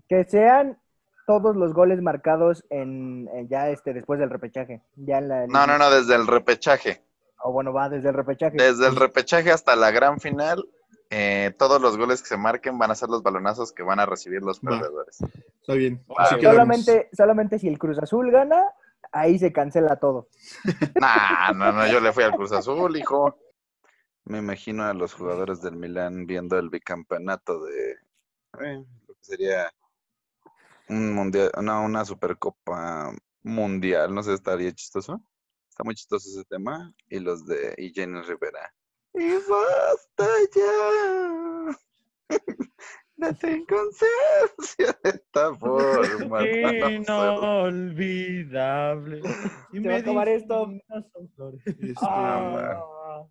Que sean todos los goles marcados en, en ya este después del repechaje. Ya en la, No, no, no, desde el repechaje. O bueno, va desde el repechaje. Desde el repechaje hasta la gran final, eh, todos los goles que se marquen van a ser los balonazos que van a recibir los Va. perdedores. Está bien. Solamente, solamente si el Cruz Azul gana, ahí se cancela todo. Nah, no, no, yo le fui al Cruz Azul, hijo. Me imagino a los jugadores del Milán viendo el bicampeonato de eh, lo que sería un mundial, no, una supercopa mundial, no sé, estaría chistoso. Está muy chistoso ese tema. Y los de y Jenny Rivera. Y basta ya. Tengo conciencia de esta forma. Inolvidable. Y va a acabar esto. Este, Ah.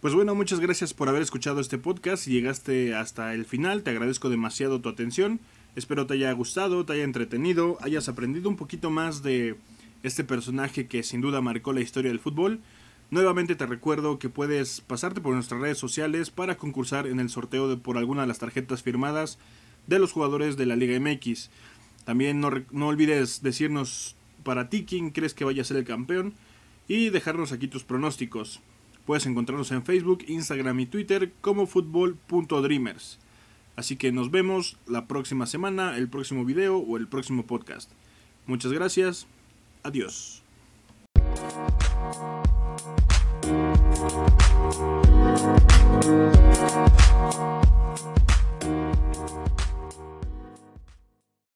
Pues bueno, muchas gracias por haber escuchado este podcast. Si llegaste hasta el final, te agradezco demasiado tu atención. Espero te haya gustado, te haya entretenido, hayas aprendido un poquito más de este personaje que sin duda marcó la historia del fútbol. Nuevamente te recuerdo que puedes pasarte por nuestras redes sociales para concursar en el sorteo de por alguna de las tarjetas firmadas de los jugadores de la Liga MX. También no, no olvides decirnos para ti quién crees que vaya a ser el campeón y dejarnos aquí tus pronósticos. Puedes encontrarnos en Facebook, Instagram y Twitter como fútbol.dreamers. Así que nos vemos la próxima semana, el próximo video o el próximo podcast. Muchas gracias. Adiós.